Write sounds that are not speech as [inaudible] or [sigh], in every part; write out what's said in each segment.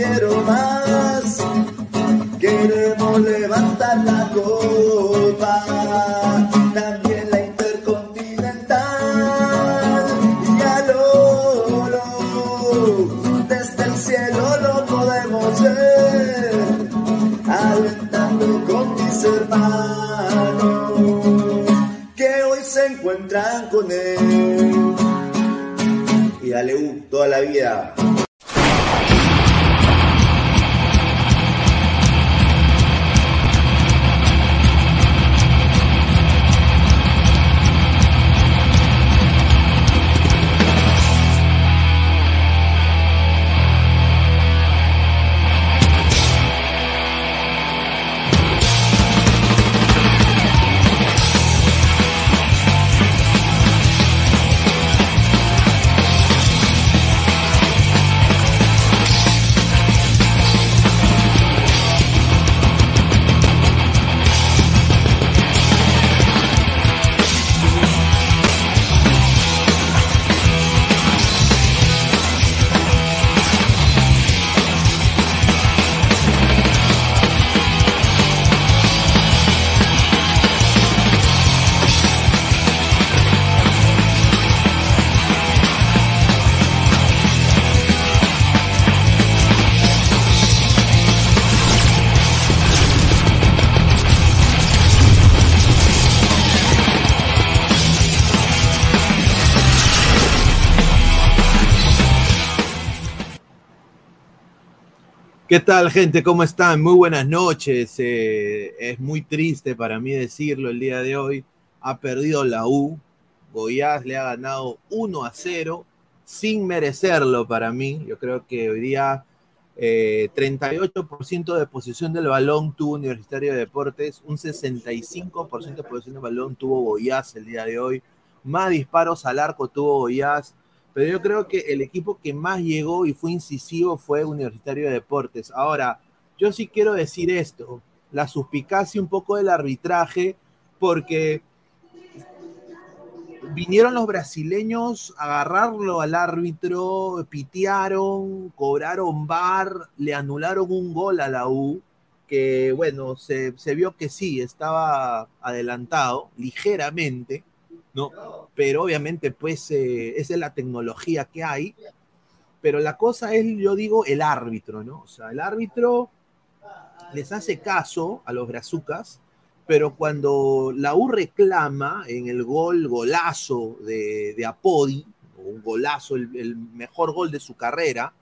quiero más. Queremos levantar la copa, también la intercontinental. Y al oro, desde el cielo lo podemos ver, alentando con mis hermanos que hoy encuentran con él. Y dale U toda la vida. ¿Qué tal, gente? ¿Cómo están? Muy buenas noches. Eh, es muy triste para mí decirlo el día de hoy. Ha perdido la U. Goiás le ha ganado 1 a 0 sin merecerlo para mí. Yo creo que hoy día 38% eh, de posición del balón tuvo Universitario de Deportes, un 65% de posición del balón tuvo Goiás el día de hoy. Más disparos al arco tuvo Goiás pero yo creo que el equipo que más llegó y fue incisivo fue Universitario de Deportes. Ahora, yo sí quiero decir esto, la suspicacia un poco del arbitraje, porque vinieron los brasileños a agarrarlo al árbitro, pitearon, cobraron bar, le anularon un gol a la U, que bueno, se, se vio que sí, estaba adelantado ligeramente, ¿no? Pero obviamente, pues, eh, esa es la tecnología que hay. Pero la cosa es, yo digo, el árbitro, ¿no? O sea, el árbitro les hace caso a los brazucas, pero cuando la U reclama en el gol, golazo de, de Apodi, un golazo, el, mejor gol de su carrera,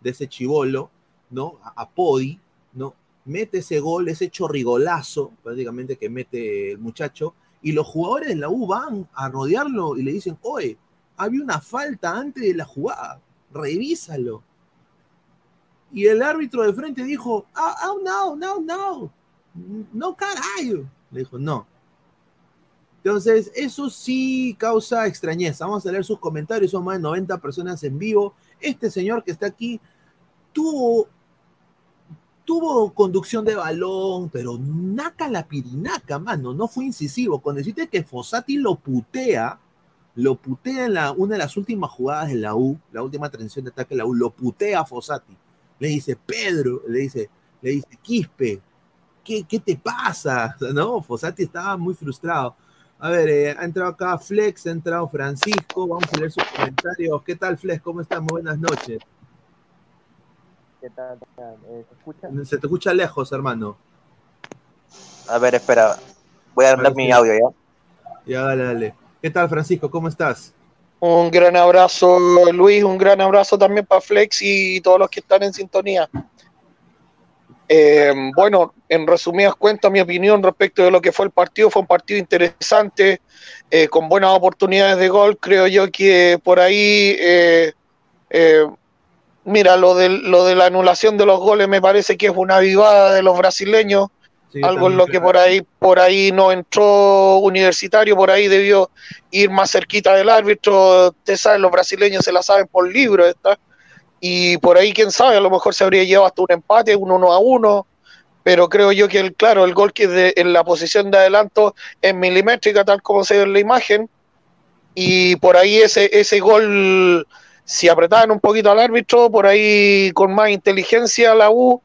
de ese chivolo, ¿no? Apodi, ¿no? Mete ese gol, ese chorrigolazo, prácticamente que mete el muchacho, y los jugadores de la U van a rodearlo y le dicen, oye, había una falta antes de la jugada, revísalo. Y el árbitro de frente dijo, oh, oh no, no, no, no carajo. Le dijo, no. Entonces, eso sí causa extrañeza. Vamos a leer sus comentarios, son más de 90 personas en vivo. Este señor que está aquí tuvo tuvo conducción de balón, pero naca la pirinaca, mano, no fue incisivo. Cuando deciste que Fossati lo putea, lo putea en la, una de las últimas jugadas de la U, la última transición de ataque de la U, lo putea a Fossati. Le dice, Pedro, le dice, le dice, Quispe, ¿qué, qué te pasa? [laughs] No, Fossati estaba muy frustrado. A ver, eh, ha entrado acá Flex, ha entrado Francisco, vamos a leer sus comentarios. ¿Qué tal, Flex? ¿Cómo estás? Buenas noches. ¿Qué tal? Eh, ¿Se escucha? Se te escucha lejos, hermano. A ver, espera. Voy a dar mi audio ya. Ya, dale, dale. ¿Qué tal, Francisco? ¿Cómo estás? Un gran abrazo, Luis. Un gran abrazo también para Flex y todos los que están en sintonía. Eh, bueno, en resumidas cuentas, mi opinión respecto de lo que fue el partido fue un partido interesante, eh, con buenas oportunidades de gol. Creo yo que por ahí eh, Mira, lo de, lo de la anulación de los goles me parece que es una vivada de los brasileños, algo en lo que por ahí, por ahí no entró universitario, por ahí debió ir más cerquita del árbitro. Usted sabe, los brasileños se la saben por libro esta. Y por ahí, quién sabe, a lo mejor se habría llevado hasta un empate, un uno a uno. Pero creo yo que, el, claro, el gol que es en la posición de adelanto es milimétrica, tal como se ve en la imagen. Y por ahí ese, ese gol si apretaban un poquito al árbitro, por ahí con más inteligencia la U,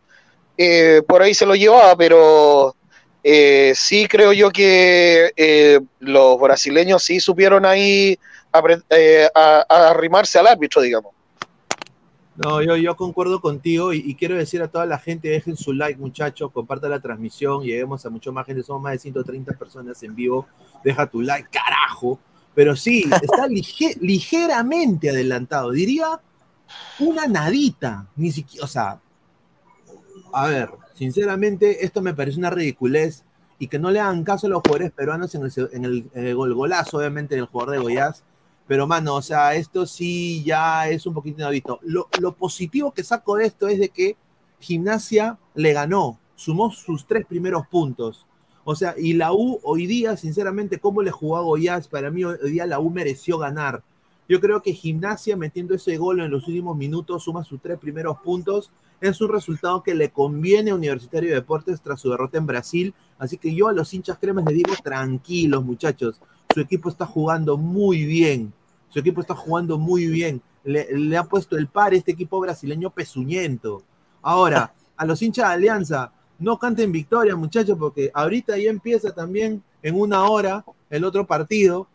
eh, por ahí se lo llevaba, pero eh, sí creo yo que eh, los brasileños sí supieron ahí arrimarse al árbitro, digamos. No, yo, yo concuerdo contigo y, quiero decir a toda la gente, dejen su like muchachos, compartan la transmisión, lleguemos a mucho más gente, somos más de 130 personas en vivo, deja tu like, carajo, Pero sí, está lige- [laughs] ligeramente adelantado. Diría una nadita. Ni siquiera, o sea, a ver, sinceramente, esto me parece una ridiculez y que no le hagan caso a los jugadores peruanos en el, en el, en el obviamente, jugador de Goiás. Pero, mano, o sea, esto sí ya es un poquito inaudito. Lo, lo positivo que saco de esto es de que Gimnasia le ganó, sumó sus tres primeros puntos. O sea, y la U hoy día, sinceramente, ¿cómo le jugó a Goiás? Para mí hoy día la U mereció ganar. Yo creo que Gimnasia metiendo ese gol en los últimos minutos suma sus tres primeros puntos. Es un resultado que le conviene a Universitario de Deportes tras su derrota en Brasil. Así que yo a los hinchas cremas les digo tranquilos, muchachos. Su equipo está jugando muy bien. Su equipo está jugando muy bien. Le, le ha puesto el par este equipo brasileño pezuñento. Ahora, a los hinchas de Alianza, no canten victoria, muchachos, porque ahorita ya empieza también en una hora el otro partido.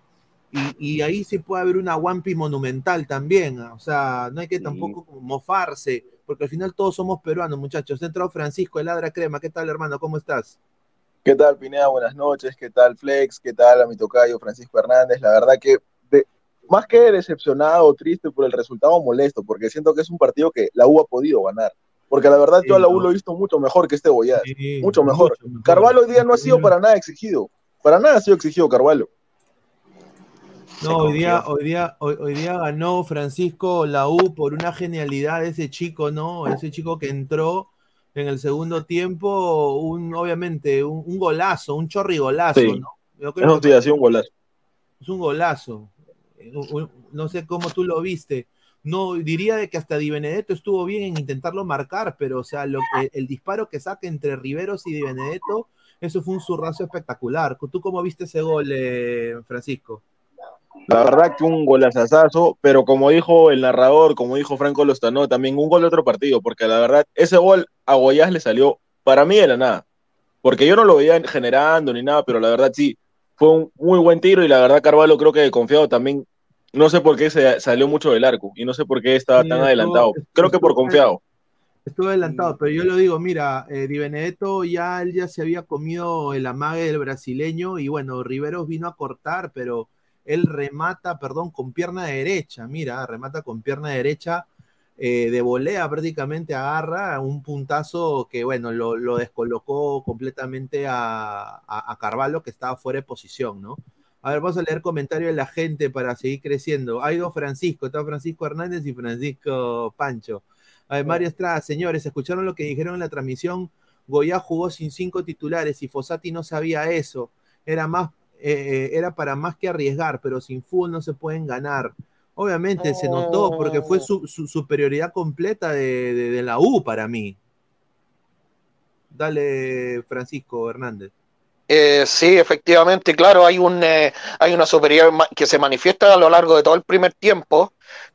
Y, y ahí sí puede haber una Wampi monumental también. ¿ah? O sea, no hay que tampoco como mofarse, porque al final todos somos peruanos, muchachos. Ha entrado Francisco, el Ladra Crema. ¿Qué tal, hermano? ¿Cómo estás? ¿Qué tal, Pineda? Buenas noches. ¿Qué tal, Flex? ¿Qué tal a mi tocayo Francisco Hernández? La verdad que, de- más que decepcionado o triste por el resultado, molesto, porque siento que es un partido que la U ha podido ganar. Porque la verdad, yo a la U lo he visto mucho mejor que este Goiás. mucho mejor. Carvalho hoy día no ha sido para nada exigido. Para nada ha sido exigido Carvalho. No, hoy día, hoy día, hoy, hoy día ganó Francisco la U por una genialidad de ese chico, ¿no? Ese chico que entró en el segundo tiempo, un, obviamente, un, un golazo, un chorrigolazo, Sí. ¿no? Yo creo que un golazo. es un golazo. Eh, un- No sé cómo tú lo viste. No, diría de que hasta Di Benedetto estuvo bien en intentarlo marcar, pero o sea, lo, el, el disparo que saca entre Riveros y Di Benedetto, eso fue un zurrazo espectacular. ¿Tú cómo viste ese gol, eh, Francisco? La verdad que un golazazazo, pero como dijo el narrador, como dijo Franco Lostano, también un gol de otro partido, porque la verdad, ese gol a Goiás le salió para mí de la nada. Porque yo no lo veía generando ni nada, pero la verdad sí, fue un muy buen tiro y la verdad Carvalho creo que confiado también, no sé por qué se salió mucho del arco y no sé por qué estaba tan estuvo- adelantado. Creo que por estuvo- confiado. Estuve adelantado, pero yo lo digo, mira, eh, Di Benedetto ya él ya se había comido el amague del brasileño y bueno, Riveros vino a cortar, pero él remata, perdón, con pierna derecha, mira, remata con pierna derecha, eh, de volea prácticamente agarra un puntazo que bueno, lo, lo descolocó completamente a, a, a Carvalho que estaba fuera de posición, ¿no? A ver, vamos a leer comentarios de la gente para seguir creciendo. Hay dos Francisco, está Francisco Hernández y Francisco Pancho. A ver, Mario Estrada, señores, ¿escucharon lo que dijeron en la transmisión? Goya jugó sin cinco titulares y Fossati no sabía eso. Era, más, eh, era para más que arriesgar, pero sin fútbol no se pueden ganar. Obviamente se notó porque fue su, su superioridad completa de, de- de la U para mí. Dale, Francisco Hernández. Eh, sí, efectivamente, claro, hay un eh, hay una superioridad que se manifiesta a lo largo de todo el primer tiempo.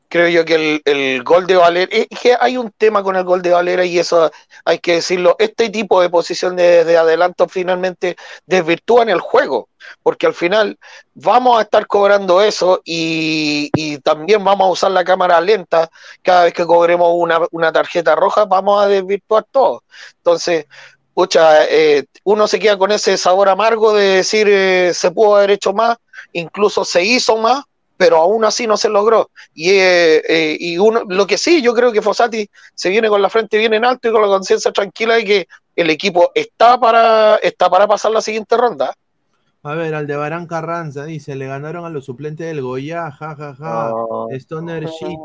Creo yo que el, el gol de Valera, es que hay un tema con el gol de Valera y eso hay que decirlo. Este tipo de posición de, de adelanto finalmente desvirtúan el juego, porque al final vamos a estar cobrando eso y, y también vamos a usar la cámara lenta cada vez que cobremos una, una tarjeta roja, vamos a desvirtuar todo. Entonces, pucha, eh, uno se queda con ese sabor amargo de decir eh, se pudo haber hecho más, incluso se hizo más, pero aún así no se logró. Y, eh, eh, y uno, lo que sí, yo creo que Fossati se viene con la frente bien en alto y con la conciencia tranquila de que el equipo está para, está para pasar la siguiente ronda. A ver, Aldebarán Carranza dice, le ganaron a los suplentes del Goya, ja, ja, ja. No. Stoner Shit,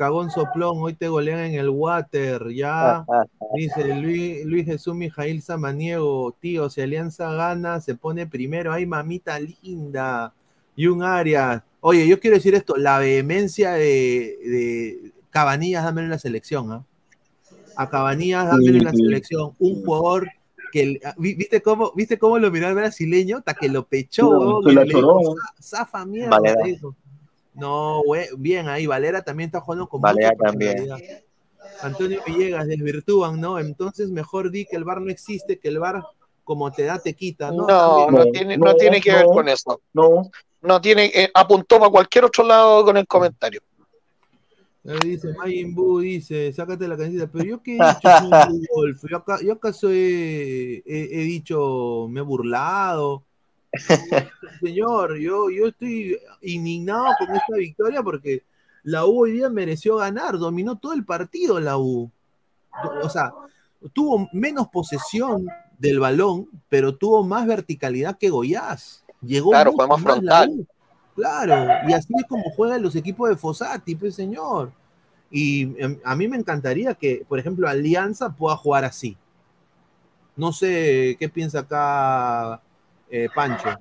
cagón soplón, hoy te golean en el water, ya. [laughs] Dice Luis, Luis Jesús Mijail Samaniego, tío, si Alianza gana, se pone primero. Ay, mamita linda. Y un Arias. Oye, yo quiero decir esto, la vehemencia de, de Cabanillas, dámelo en la selección, ¿ah? A Cabanillas, dámelo en la selección. Un jugador que, ¿vi- ¿viste cómo, ¿viste cómo lo miró el brasileño? Hasta que lo pechó, No, le dijo, choró. "Za- zafa mierda. Valera. le dijo. No, güey, bien ahí, Valera también está jugando con Valera también. Antonio Villegas, desvirtúan, ¿no? Entonces mejor di que el bar no existe, que el bar como te da te quita, ¿no? No, no, No, tiene, no no, tiene que ver con eso. No, No tiene, eh, apuntó para cualquier otro lado con el comentario. Ahí dice, Majin Buu dice, sácate la camiseta, pero yo qué he dicho yo, acá- yo acaso he, he- he dicho, me he burlado, Señor, yo, yo estoy indignado con esta victoria porque la U hoy día mereció ganar, dominó todo el partido la U. O sea, tuvo menos posesión del balón, pero tuvo más verticalidad que Goiás. Llegó Claro, la frontal. Claro, y así es como juegan los equipos de Fossati, pues señor. Y em, a mí me encantaría que, por ejemplo, Alianza pueda jugar así. No sé qué piensa acá eh, Pancho.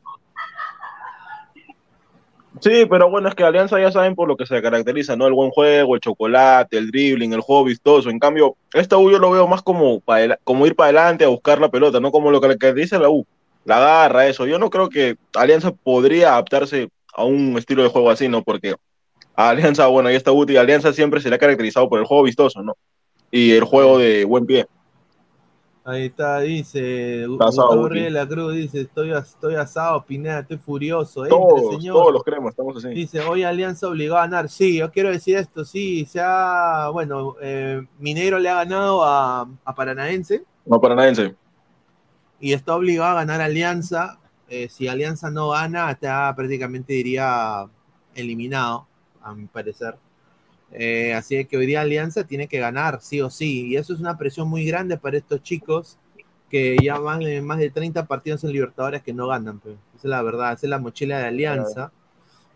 Sí, pero bueno, es que Alianza ya saben por lo que se caracteriza, ¿no? El buen juego, el chocolate, el dribbling, el juego vistoso. En cambio, esta U yo lo veo más como, como ir para adelante a buscar la pelota, no como lo que caracteriza la U. La garra, eso. Yo no creo que Alianza podría adaptarse a un estilo de juego así, ¿no? Porque Alianza, bueno, y esta U y Alianza siempre se le ha caracterizado por el juego vistoso, ¿no? Y el juego de buen pie. Ahí está, dice Gustavo de la Cruz, dice, estoy, estoy asado, Pineda, estoy furioso. Entre, Todos, señor. todos los creemos, estamos así. Dice, hoy Alianza obligó a ganar. Sí, yo quiero decir esto, sí, se ha, bueno, eh, Minero le ha ganado a, a Paranaense No paranaense. y está obligado a ganar Alianza. Eh, si Alianza no gana, está prácticamente diría eliminado, a mi parecer. Eh, así que hoy día Alianza tiene que ganar, sí o sí. Y eso es una presión muy grande para estos chicos que ya van de más de 30 partidos en Libertadores que no ganan. pues. Esa es la verdad, esa es la mochila de Alianza.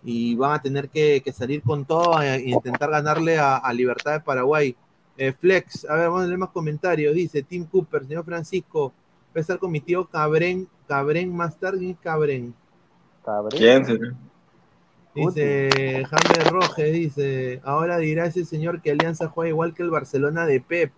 Y van a tener que, que salir con todo e intentar ganarle a, a Libertad de Paraguay. Eh, Flex, a ver, vamos a leer más comentarios. Dice Tim Cooper, señor Francisco, voy a estar con mi tío Cabrén, Cabrén más tarde, ¿quién es Cabrén? ¿Quién? Dice Jaime Rojes, dice, ahora dirá ese señor que Alianza juega igual que el Barcelona de Pep.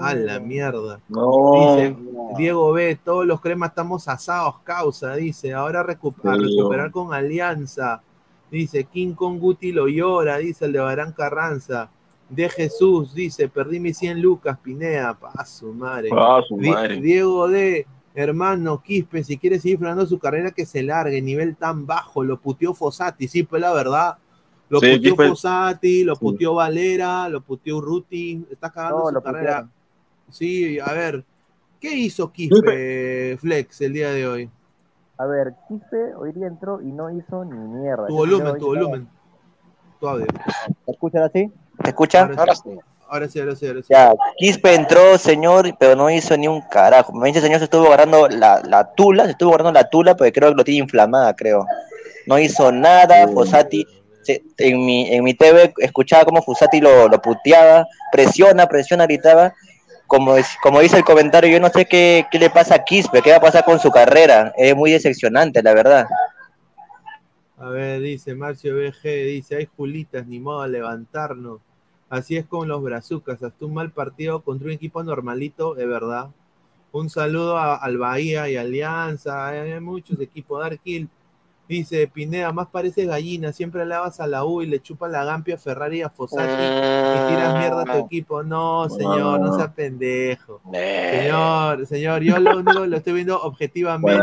A la mierda. No. Dice Diego B, todos los cremas estamos asados, causa, dice, ahora recu- a Sí, recuperar con Alianza. Dice, King Kong Guti lo llora, dice el de Barán Carranza. De Jesús, dice, perdí mis 100 lucas, Pinea, pa' su madre. Ah, su Di- madre. Diego D, hermano Quispe, si quiere seguir frenando su carrera, que se largue, nivel tan bajo, lo puteó Fossati, sí, pues la verdad. Lo Sí, puteó Quispe- Fossati, lo puteó Valera, lo puteó Urruti, está cagando No, su carrera. putearon. Sí, a ver, ¿qué hizo Quispe Flex el día de hoy? A ver, Quispe hoy día entró y no hizo ni mierda. Tu volumen, tu volumen. Tu audio. ¿Me escuchan así? ¿Te escucha? Ahora sí, ahora sí, ahora sí. Ahora sí. Ya, Quispe entró, señor, pero no hizo ni un carajo. Me dice, señor, se estuvo agarrando la, la tula, se estuvo agarrando la tula, porque creo que lo tiene inflamada, creo. No hizo nada, Fossati, se- en mi, en mi TV escuchaba cómo Fossati lo, lo puteaba, presiona, presiona, gritaba. Como, es- como dice el comentario, yo no sé qué, qué le pasa a Quispe, qué va a pasar con su carrera. Es muy decepcionante, la verdad. A ver, dice Marcio BG, dice, hay Julitas, ni modo de levantarnos. Así es con los brazucas, hasta un mal partido contra un equipo normalito, de verdad. Un saludo a- al Bahía y Alianza, hay muchos equipos. Darkill dice, Pineda, más parece gallina, siempre alabas a la U y le chupa la gampia a Ferrari y a Fossati y tiras mierda a tu equipo. No, señor, no sea pendejo. Señor, señor, yo lo único lo estoy viendo objetivamente.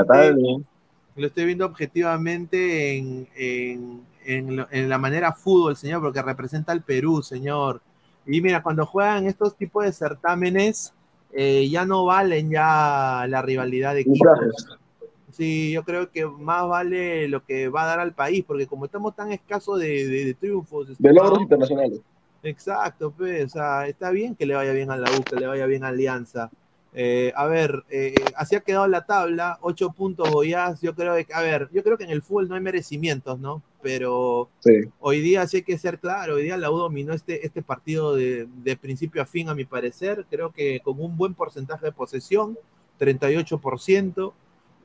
Lo estoy viendo objetivamente en, en- en lo- en la manera fútbol, señor, porque representa al Perú, señor. Y mira, cuando juegan estos tipos de certámenes, eh, ya no valen ya la rivalidad de equipos. Sí, yo creo que más vale lo que va a dar al país, porque como estamos tan escasos de, de- de triunfos, De estimado, logros internacionales. Exacto, pues, o sea, está bien que le vaya bien a la U, que le vaya bien a Alianza. Eh, a ver, eh, así ha quedado la tabla, ocho puntos Goiás, yo creo que, a ver, yo creo que en el fútbol no hay merecimientos, ¿no? Pero Sí. hoy día sí hay que ser claro, hoy día la U dominó este, este partido de, de principio a fin, a mi parecer, creo que con un buen porcentaje de posesión, 38%,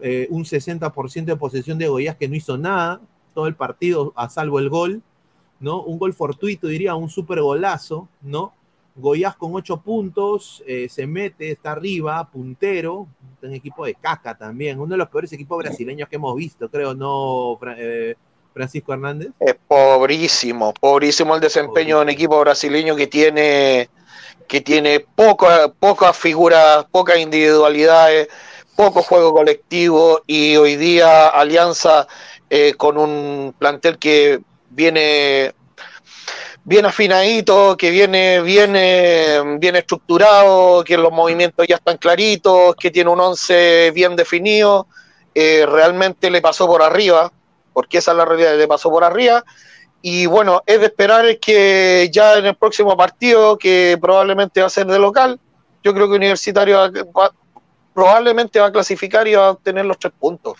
eh, un 60% de posesión de Goiás que no hizo nada, todo el partido a salvo el gol, ¿no? Un gol fortuito, diría, un super golazo, ¿no? Goiás con ocho puntos, eh, se mete, está arriba, puntero, un equipo de caca también, uno de los peores equipos brasileños que hemos visto, creo, ¿no, eh, Francisco Hernández? Es pobrísimo, pobrísimo el desempeño de un equipo brasileño que tiene que tiene poca, pocas figuras, pocas individualidades, poco juego colectivo y hoy día Alianza eh, con un plantel que viene bien afinadito, que viene bien, bien estructurado, que los movimientos ya están claritos, que tiene un once bien definido eh, realmente le pasó por arriba, porque esa es la realidad, le pasó por arriba. Y bueno, es de esperar que ya en el próximo partido, que probablemente va a ser de local, yo creo que Universitario va- probablemente va a clasificar y va a obtener los tres puntos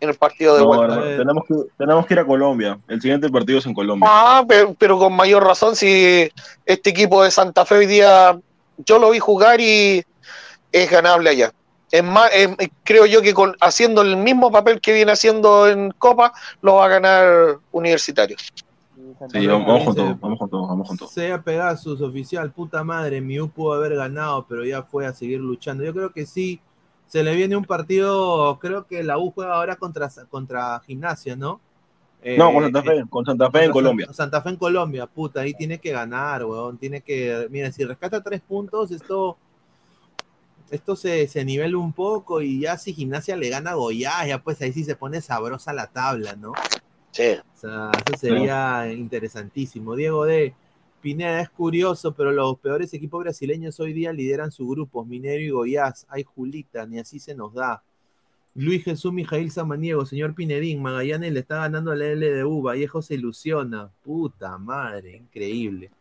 en el partido de No, vuelta. no, tenemos, que, tenemos que ir a Colombia. El siguiente partido es en Colombia. Ah, pero, pero con mayor razón si este equipo de Santa Fe hoy día yo lo vi jugar y es ganable allá. Es más, es- creo yo que con, haciendo el mismo papel que viene haciendo en Copa, lo va a ganar Universitario. Sí, vamos, vamos con todo, vamos con todo, vamos con todo. Sea Pegasus, oficial, puta madre, Miu pudo haber ganado, pero ya fue a seguir luchando. Yo creo que sí, se le viene un partido, creo que la U juega ahora contra, contra Gimnasia, ¿no? No, Eh, con Santa Fe, con Santa Fe en Colombia. San- Santa Fe en Colombia, puta, ahí tiene que ganar, weón. Tiene que. Mira, si rescata tres puntos, esto. Esto se, se nivela un poco y ya si Gimnasia le gana a Goiás, ya pues ahí sí se pone sabrosa la tabla, ¿no? Sí. O sea, eso sería interesantísimo. Diego D. Pineda es curioso, pero los peores equipos brasileños hoy día lideran sus grupos, Minero y Goiás. Hay Julita, ni así se nos da. Luis Jesús Mijail Samaniego, señor Pinedín, Magallanes le está ganando a la LDU, Vallejo se ilusiona. Puta madre, increíble.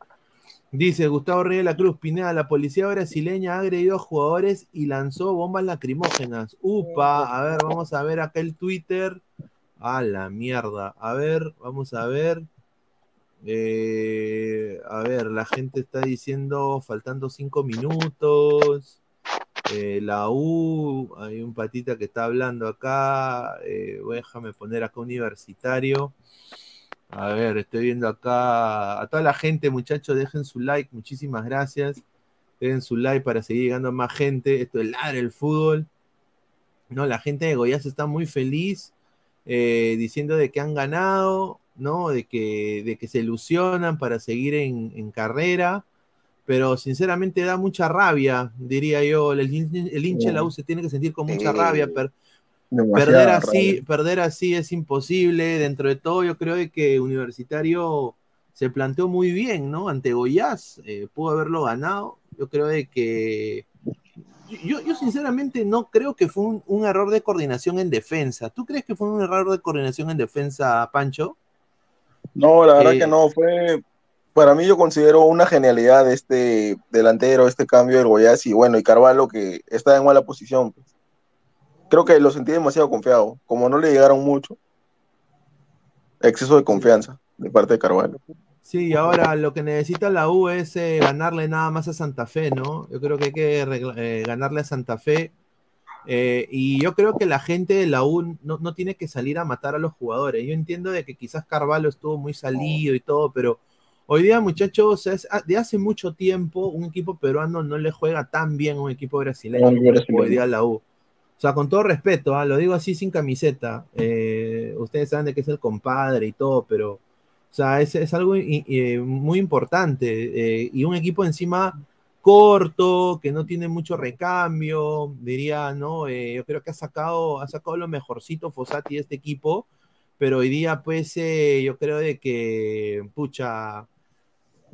Dice Gustavo Reyes la Cruz, Pineda, la policía brasileña ha agredido a jugadores y lanzó bombas lacrimógenas. Upa, a ver, vamos a ver acá el Twitter. A la mierda. A ver, vamos a ver. Eh, a ver, la gente está diciendo faltando cinco minutos. Eh, la U, hay un patita que está hablando acá. Eh, déjame poner acá universitario. A ver, estoy viendo acá a toda la gente, muchachos, dejen su like, muchísimas gracias. Dejen su like para seguir llegando a más gente. Esto es ladre el fútbol. No, la gente de Goiás está muy feliz, eh, diciendo de que han ganado, ¿no? De que, de que se ilusionan para seguir en, en carrera. Pero sinceramente da mucha rabia, diría yo. El, el hincha de la U se tiene que sentir con mucha rabia. per- Perder así, perder así es imposible. Dentro de todo, yo creo que Universitario se planteó muy bien, ¿no? Ante Goiás, eh, pudo haberlo ganado. Yo creo de que. Yo, yo sinceramente no creo que fue un, un error de coordinación en defensa. ¿Tú crees que fue un error de coordinación en defensa, Pancho? No, la verdad Eh, que no, fue, para mí yo considero una genialidad este delantero, este cambio del Goiás y bueno, y Carvalho que está en mala posición. pues. Creo que lo sentí demasiado confiado, como no le llegaron mucho, exceso de confianza de parte de Carvalho. Sí, ahora lo que necesita la U es eh, ganarle nada más a Santa Fe, ¿no? Yo creo que hay que eh, ganarle a Santa Fe. eh, y yo creo que la gente de la U no, no tiene que salir a matar a los jugadores. Yo entiendo de que quizás Carvalho estuvo muy salido y todo, pero hoy día, muchachos, es- ah, de hace mucho tiempo un equipo peruano no le juega tan bien a un equipo brasileño No, como brasileño. hoy día la U. O sea, con todo respeto, ah, lo digo así sin camiseta. eh, ustedes saben de que es el compadre y todo, pero, o sea, es, algo muy importante. eh, y un equipo encima corto, que no tiene mucho recambio, diría, ¿no? Eh, yo creo que ha sacado, ha sacado lo mejorcito Fossati de este equipo, pero hoy día, pues, eh, yo creo de que, pucha,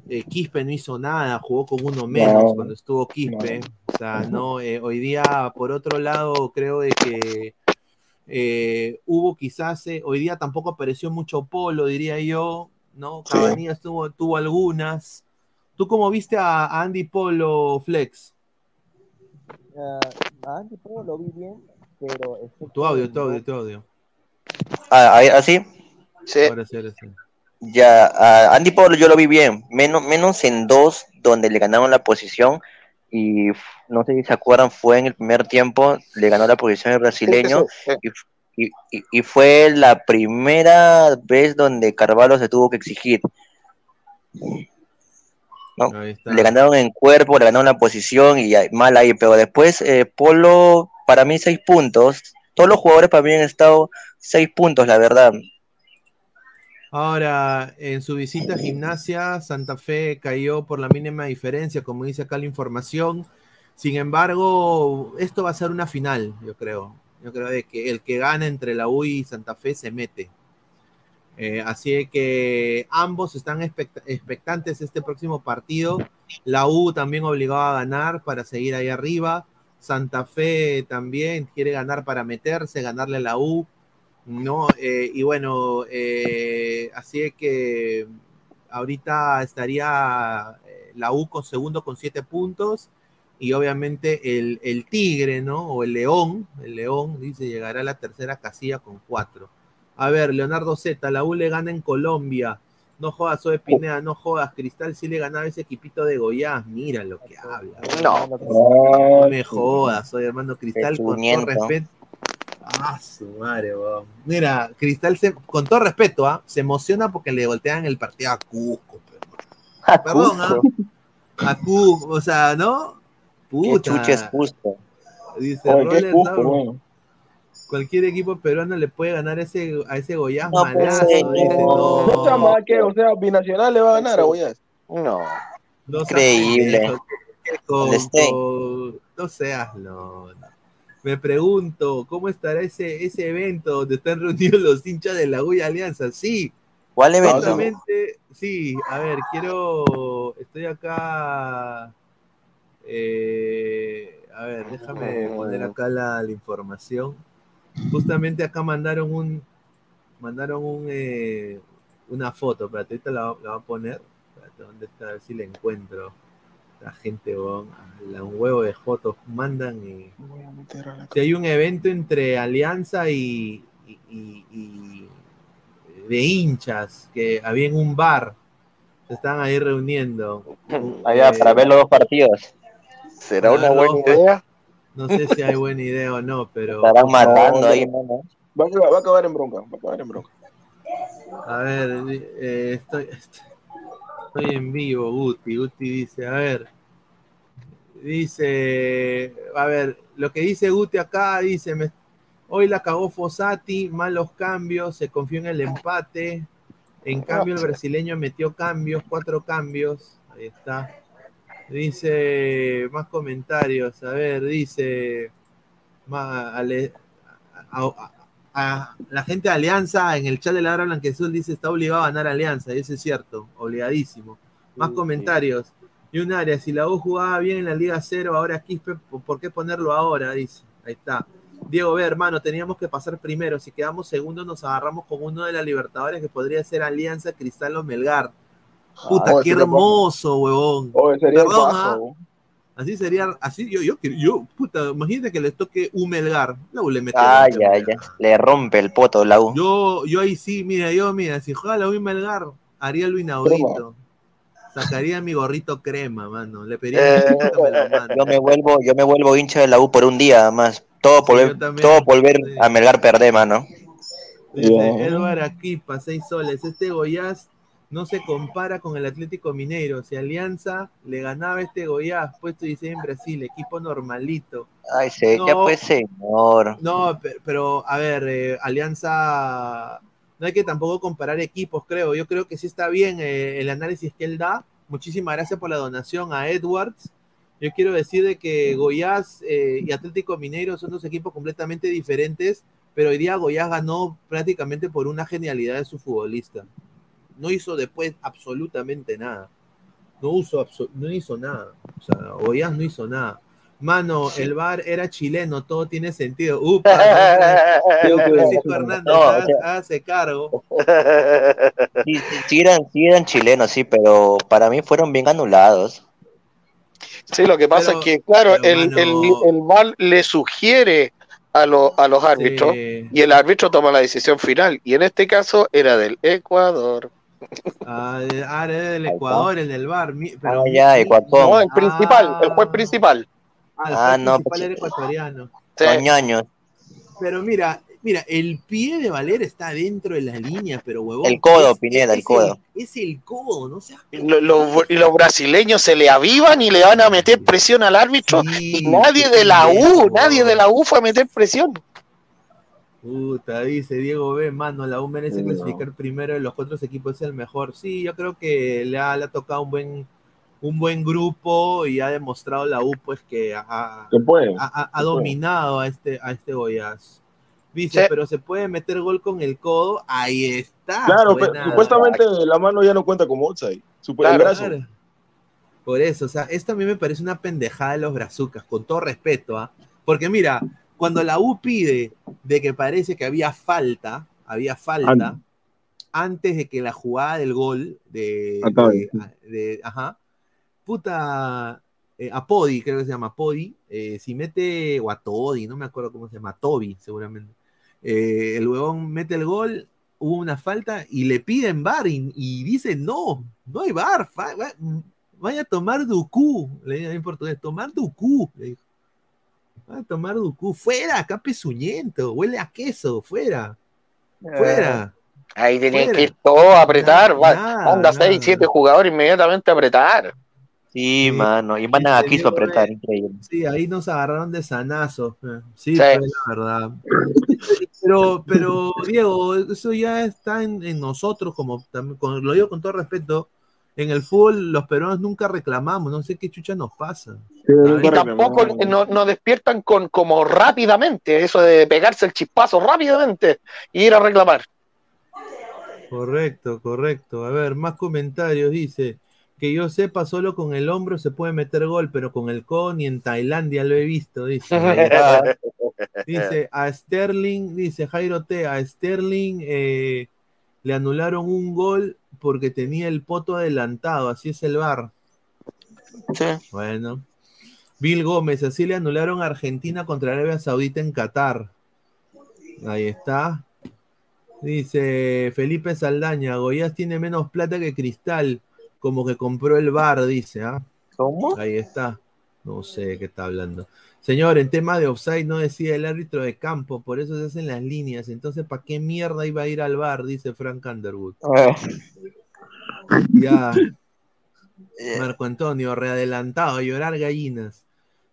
eh, Quispe no hizo nada, jugó con uno menos No, cuando estuvo Quispe. O sea, no, eh, hoy día, por otro lado, creo de que eh, hubo quizás, eh, hoy día tampoco apareció mucho Polo, diría yo, ¿no? Sí. Cabanillas tuvo, tuvo algunas. ¿Tú cómo viste a, Andy Polo Flex? Ah, a Andy Polo lo vi bien, pero Tu audio, tu audio, tu audio. Ah, ahí- ¿Así? Sí. Ahora sí, ahora sí. Ya, a Andy Pablo yo lo vi bien, menos, menos en dos donde le ganaron la posición y no sé si se acuerdan, fue en el primer tiempo, le ganó la posición el brasileño Sí, y, y- y- y fue la primera vez donde Carvalho se tuvo que exigir. ¿no? Le ganaron en cuerpo, le ganaron la posición y mal ahí, pero después eh, Polo, para mí seis puntos, todos los jugadores para mí han estado seis puntos, la verdad. Ahora, en su visita a gimnasia, Santa Fe cayó por la mínima diferencia, como dice acá la información. Sin embargo, esto va a ser una final, yo creo. Yo creo de que el que gana entre la U y Santa Fe se mete. Eh, así que ambos están expect- expectantes este próximo partido. La U también obligado a ganar para seguir ahí arriba. Santa Fe también quiere ganar para meterse, ganarle a la U, ¿no? Eh, y bueno, eh, así es que ahorita estaría eh, la U con segundo con siete puntos y obviamente el, el Tigre, ¿no? O el León, el León dice llegará a la tercera casilla con cuatro. A ver, Leonardo Z, la U le gana en Colombia. No jodas, Soy Pineda, no jodas. Cristal sí le ganaba ese equipito de Goiás. Mira lo que habla. No. No me jodas, soy hermano Cristal, con todo respeto. Ah, su madre, weón. Mira, Cristal, se- con todo respeto, ¿ah? se emociona porque le voltean el partido a Cusco. pero- [laughs] Perdón, ¿ah? A Cusco, o sea, ¿no? Puta. chuche es justo. Dice Oye, ¿qué es Roller Cusco? Cualquier equipo peruano le puede ganar ese, a ese Goiás No, pues, malazo. dice, no, No mal que, o sea, Binacional le va a ganar a Goiás. No. no Increíble. con- con- no seas, no, no. Me pregunto, ¿cómo estará ese, ese evento donde están reunidos los hinchas de la UI Alianza? Sí, ¿Cuál evento? Justamente, sí, a ver, quiero, estoy acá, eh, a ver, déjame poner acá la, la información. Justamente acá mandaron un, mandaron un, eh, una foto, espérate, ahorita la, la voy a poner, espérate, ¿dónde está? A ver si la encuentro. La gente, weón, a un huevo de fotos mandan y... Si hay un evento entre Alianza y, y- y- y de hinchas que había en un bar, se están ahí reuniendo. [laughs] Allá, Eh, para ver los dos partidos. ¿Será Ah, una buena idea? No sé si hay buena idea o no, pero Estarán matando ahí, mano. Va a, va a acabar en bronca, va a acabar en bronca. a ver, eh, estoy, estoy en vivo, Guti. Guti dice, a ver, dice, a ver, lo que dice Guti acá, dice, me- hoy la cagó Fossati, malos cambios, se confió en el empate, en cambio el brasileño metió cambios, cuatro cambios, ahí está. Dice, más comentarios, a ver, dice, a- la gente de Alianza en el chat de la hora Blanquezul dice está obligado a ganar Alianza, y eso es cierto, obligadísimo. Más comentarios. Y un área, si la U jugaba bien en la Liga Cero, ahora Quispe, ¿por qué ponerlo ahora? Dice. Ahí está. Diego, ve, hermano, teníamos que pasar primero. Si quedamos segundos, nos agarramos con uno de la Libertadores que podría ser Alianza, Cristal o Melgar. Puta, Ah, qué hermoso, huevón. Oye, sería el Perdón, ¿ah? Así sería, así yo, yo, yo, puta, imagínate que les toque un Melgar. La U le mete Ay, veinte, ay, ay. Le rompe el poto la U. Yo, yo ahí sí, mira, yo, mira, si juega la U y Melgar, haría lo inaudito. Sacaría mi gorrito crema, mano. Le pediría Eh, que me lo mande. Yo me vuelvo, yo me vuelvo hincha de la U por un día más. Todo por Sí, ver, yo también, todo por ver sí. a Melgar perder, mano. Dice Ya. Edward Aquipa, seis soles. Este Goiás no se compara con el Atlético Mineiro. Si Alianza le ganaba este Goiás, puesto 16 en Brasil, equipo normalito. Ay, se, ya No. pues, señor. No, pe- pero a ver, eh, Alianza, no hay que tampoco comparar equipos, creo. Yo creo que sí está bien eh, el análisis que él da. Muchísimas gracias por la donación a Edwards. Yo quiero decir de que Goiás eh, y Atlético Mineiro son dos equipos completamente diferentes, pero hoy día Goiás ganó prácticamente por una genialidad de su futbolista. No hizo después absolutamente nada. No, abso- no hizo nada. O sea, Goiás no hizo nada. Mano, el bar era chileno, todo tiene sentido. Upa, Diego Francisco [laughs] Hernández, No, o sea- hágase cargo. [laughs] Sí, sí, sí eran, sí eran chilenos, sí, pero para mí fueron bien anulados. Sí, lo que pasa Pero- es que, claro, el, el, mano- el VAR le sugiere a, lo- a los árbitros Sí. y el árbitro toma la decisión final. Y en este caso era del Ecuador. Ah, de- ah, era del Ecuador, el del bar. Pero Ah, ya, Ecuador. No, el principal, el juez Ah. principal. Ah, Ah, no, principal pues, era ecuatoriano. Sí. Pero mira, mira, el pie de Valer está dentro de la línea, pero huevón. El codo, es- Pineda, el es codo. Es el codo, no seas Y lo- los brasileños se le avivan y le van a meter presión al árbitro. Sí, y nadie de la U, nadie de la U fue a meter presión. Puta, dice Diego B, mano, la U merece Sí, clasificar primero de los cuatro equipos, es el mejor. Sí, yo creo que le ha, le ha tocado un buen, un buen grupo y ha demostrado la U pues que ha, Se puede. ha- ha- ha se puede. dominado a este, a este Goiás. Dice, Sí. pero se puede meter gol con el codo, ahí está. Claro, buena- pero supuestamente la mano ya no cuenta como outside. El Claro. brazo. Claro. Por eso, o sea, esto a mí me parece una pendejada de los brazucas, con todo respeto, ¿ah? Porque mira, cuando la U pide de que parece que había falta, había falta, antes de que la jugada del gol de- de- ajá, puta, eh, a Podi, creo que se llama Podi, eh, si mete, o a Todi, no me acuerdo cómo se llama, Toby, seguramente. Eh, el huevón mete el gol, hubo una falta y le piden bar y, y dice, no, no hay bar, fa- va- vaya a tomar Ducú, le digo en portugués, tomar Ducú, le dijo. Vaya a tomar Ducú, fuera, acá pezuñento, huele a queso, fuera, fuera. Ahí tenían que ir todo a apretar. va- nada, Onda nada. 6, 7 jugadores inmediatamente a apretar. Sí, mano. Y mandan Este, aquí su digo, apretar, eh, increíble. Sí, ahí nos agarraron de sanazo. eh. Sí, Sí. fue la verdad. [laughs] Pero, pero, Diego, eso ya está en, en nosotros, como también, con- lo digo con todo respeto. En el fútbol, los peruanos nunca reclamamos, no sé qué chucha nos pasa. Y tampoco no, no despiertan con como rápidamente, eso de pegarse el chispazo rápidamente y ir a reclamar. Correcto, correcto. A ver, más comentarios. Dice que yo sepa, solo con el hombro se puede meter gol, pero con el codo ni en Tailandia lo he visto. Dice. [laughs] [laughs] Dice a Sterling, dice Jairo T, a Sterling eh, le anularon un gol porque tenía el poto adelantado, así es el bar. Bueno. Bill Gómez, así le anularon a Argentina contra Arabia Saudita en Qatar. Ahí está. Dice Felipe Saldaña, Goyas tiene menos plata que Cristal, como que compró el bar, dice. ¿ah? ¿Cómo? Ahí está. No sé de qué está hablando. Señor, en tema de offside no decía el árbitro de campo, por eso se hacen las líneas. Entonces, ¿para qué mierda iba a ir al bar? Dice Frank Underwood. Ya. Marco Antonio, readelantado, a llorar gallinas.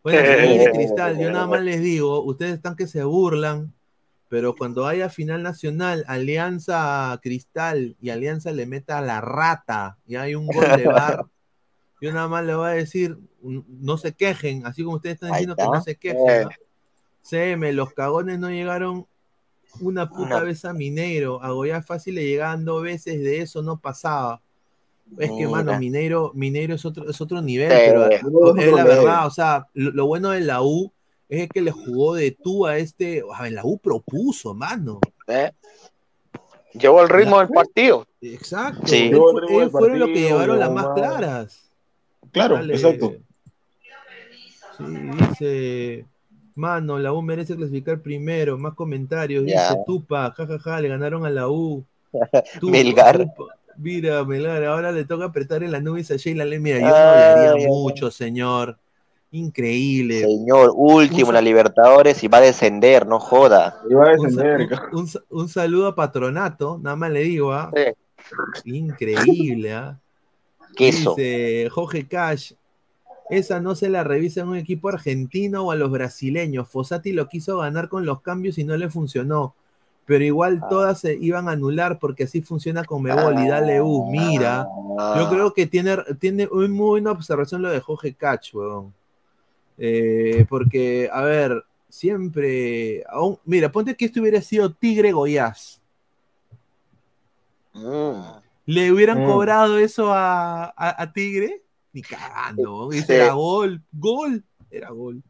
Bueno, señores de Cristal, yo nada más les digo, ustedes están que se burlan, pero cuando haya final nacional, Alianza Cristal y Alianza le meta a la rata y hay un gol de [laughs] bar, yo nada más le voy a decir, no se quejen, así como ustedes están diciendo que no se quejen. Eh. ¿no? CM, los cagones no llegaron una puta vez a Mineiro, a Goya fácil le llegaban dos veces, de eso no pasaba. Es que, mano, Mira. Mineiro, Mineiro es otro, es otro nivel, Sí. pero Es la verdad, o sea, lo, lo bueno de la U es que le jugó de tú a este, a ver, la U propuso, mano. ¿eh? Llevó el ritmo del partido. Exacto. Sí. Él Llevó el del ellos fueron los que llevaron las más claras. Claro, Dale. exacto. Sí, dice, mano, la U merece clasificar primero, más comentarios, dice Tupa, jajaja, le ganaron a la U. [laughs] Tupa, Melgar. Tupa, Mira, Melgar, ahora le toca apretar en las nubes a Sheila. Mira, yo no Ay, odiaría ay, mucho, señor. Increíble. Señor, último en la Libertadores y va a descender, no joda. Un, un- un sa- un saludo a Patronato, nada más le digo, ¿ah? Increíble, ¿ah? [laughs] Queso. Dice Jorge Cash, esa no se la revisa en un equipo argentino o a los brasileños. Fossati lo quiso ganar con los cambios y no le funcionó. Pero igual todas se iban a anular porque así funciona con Mebol y dale U. Mira, yo creo que tiene, tiene muy buena observación lo de Jorge Cash, weón. Eh, porque, a ver, siempre. aún- mira, ponte que esto hubiera sido Tigre Goiás. ¿Le hubieran Mm. cobrado eso a, a- a Tigre? Ni cagando. Sí. Era gol, gol, era gol.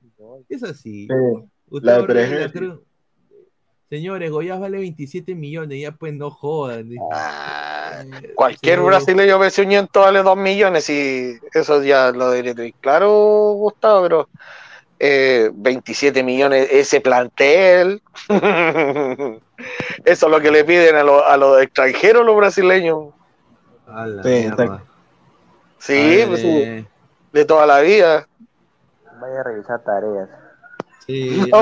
Es así. Sí. Usted La creo- Señores, Goiás vale 27 millones, ya pues no jodan. dice. Eh, Cualquier sí. brasileño pezuñento vale 2 millones y eso ya lo diré claro, Gustavo, pero eh, 27 millones ese plantel. [laughs] eso es lo que le piden a, los- a los extranjeros los brasileños. A la Sí, pues, eh, de toda la vida. Vaya a revisar tareas. sí. [laughs]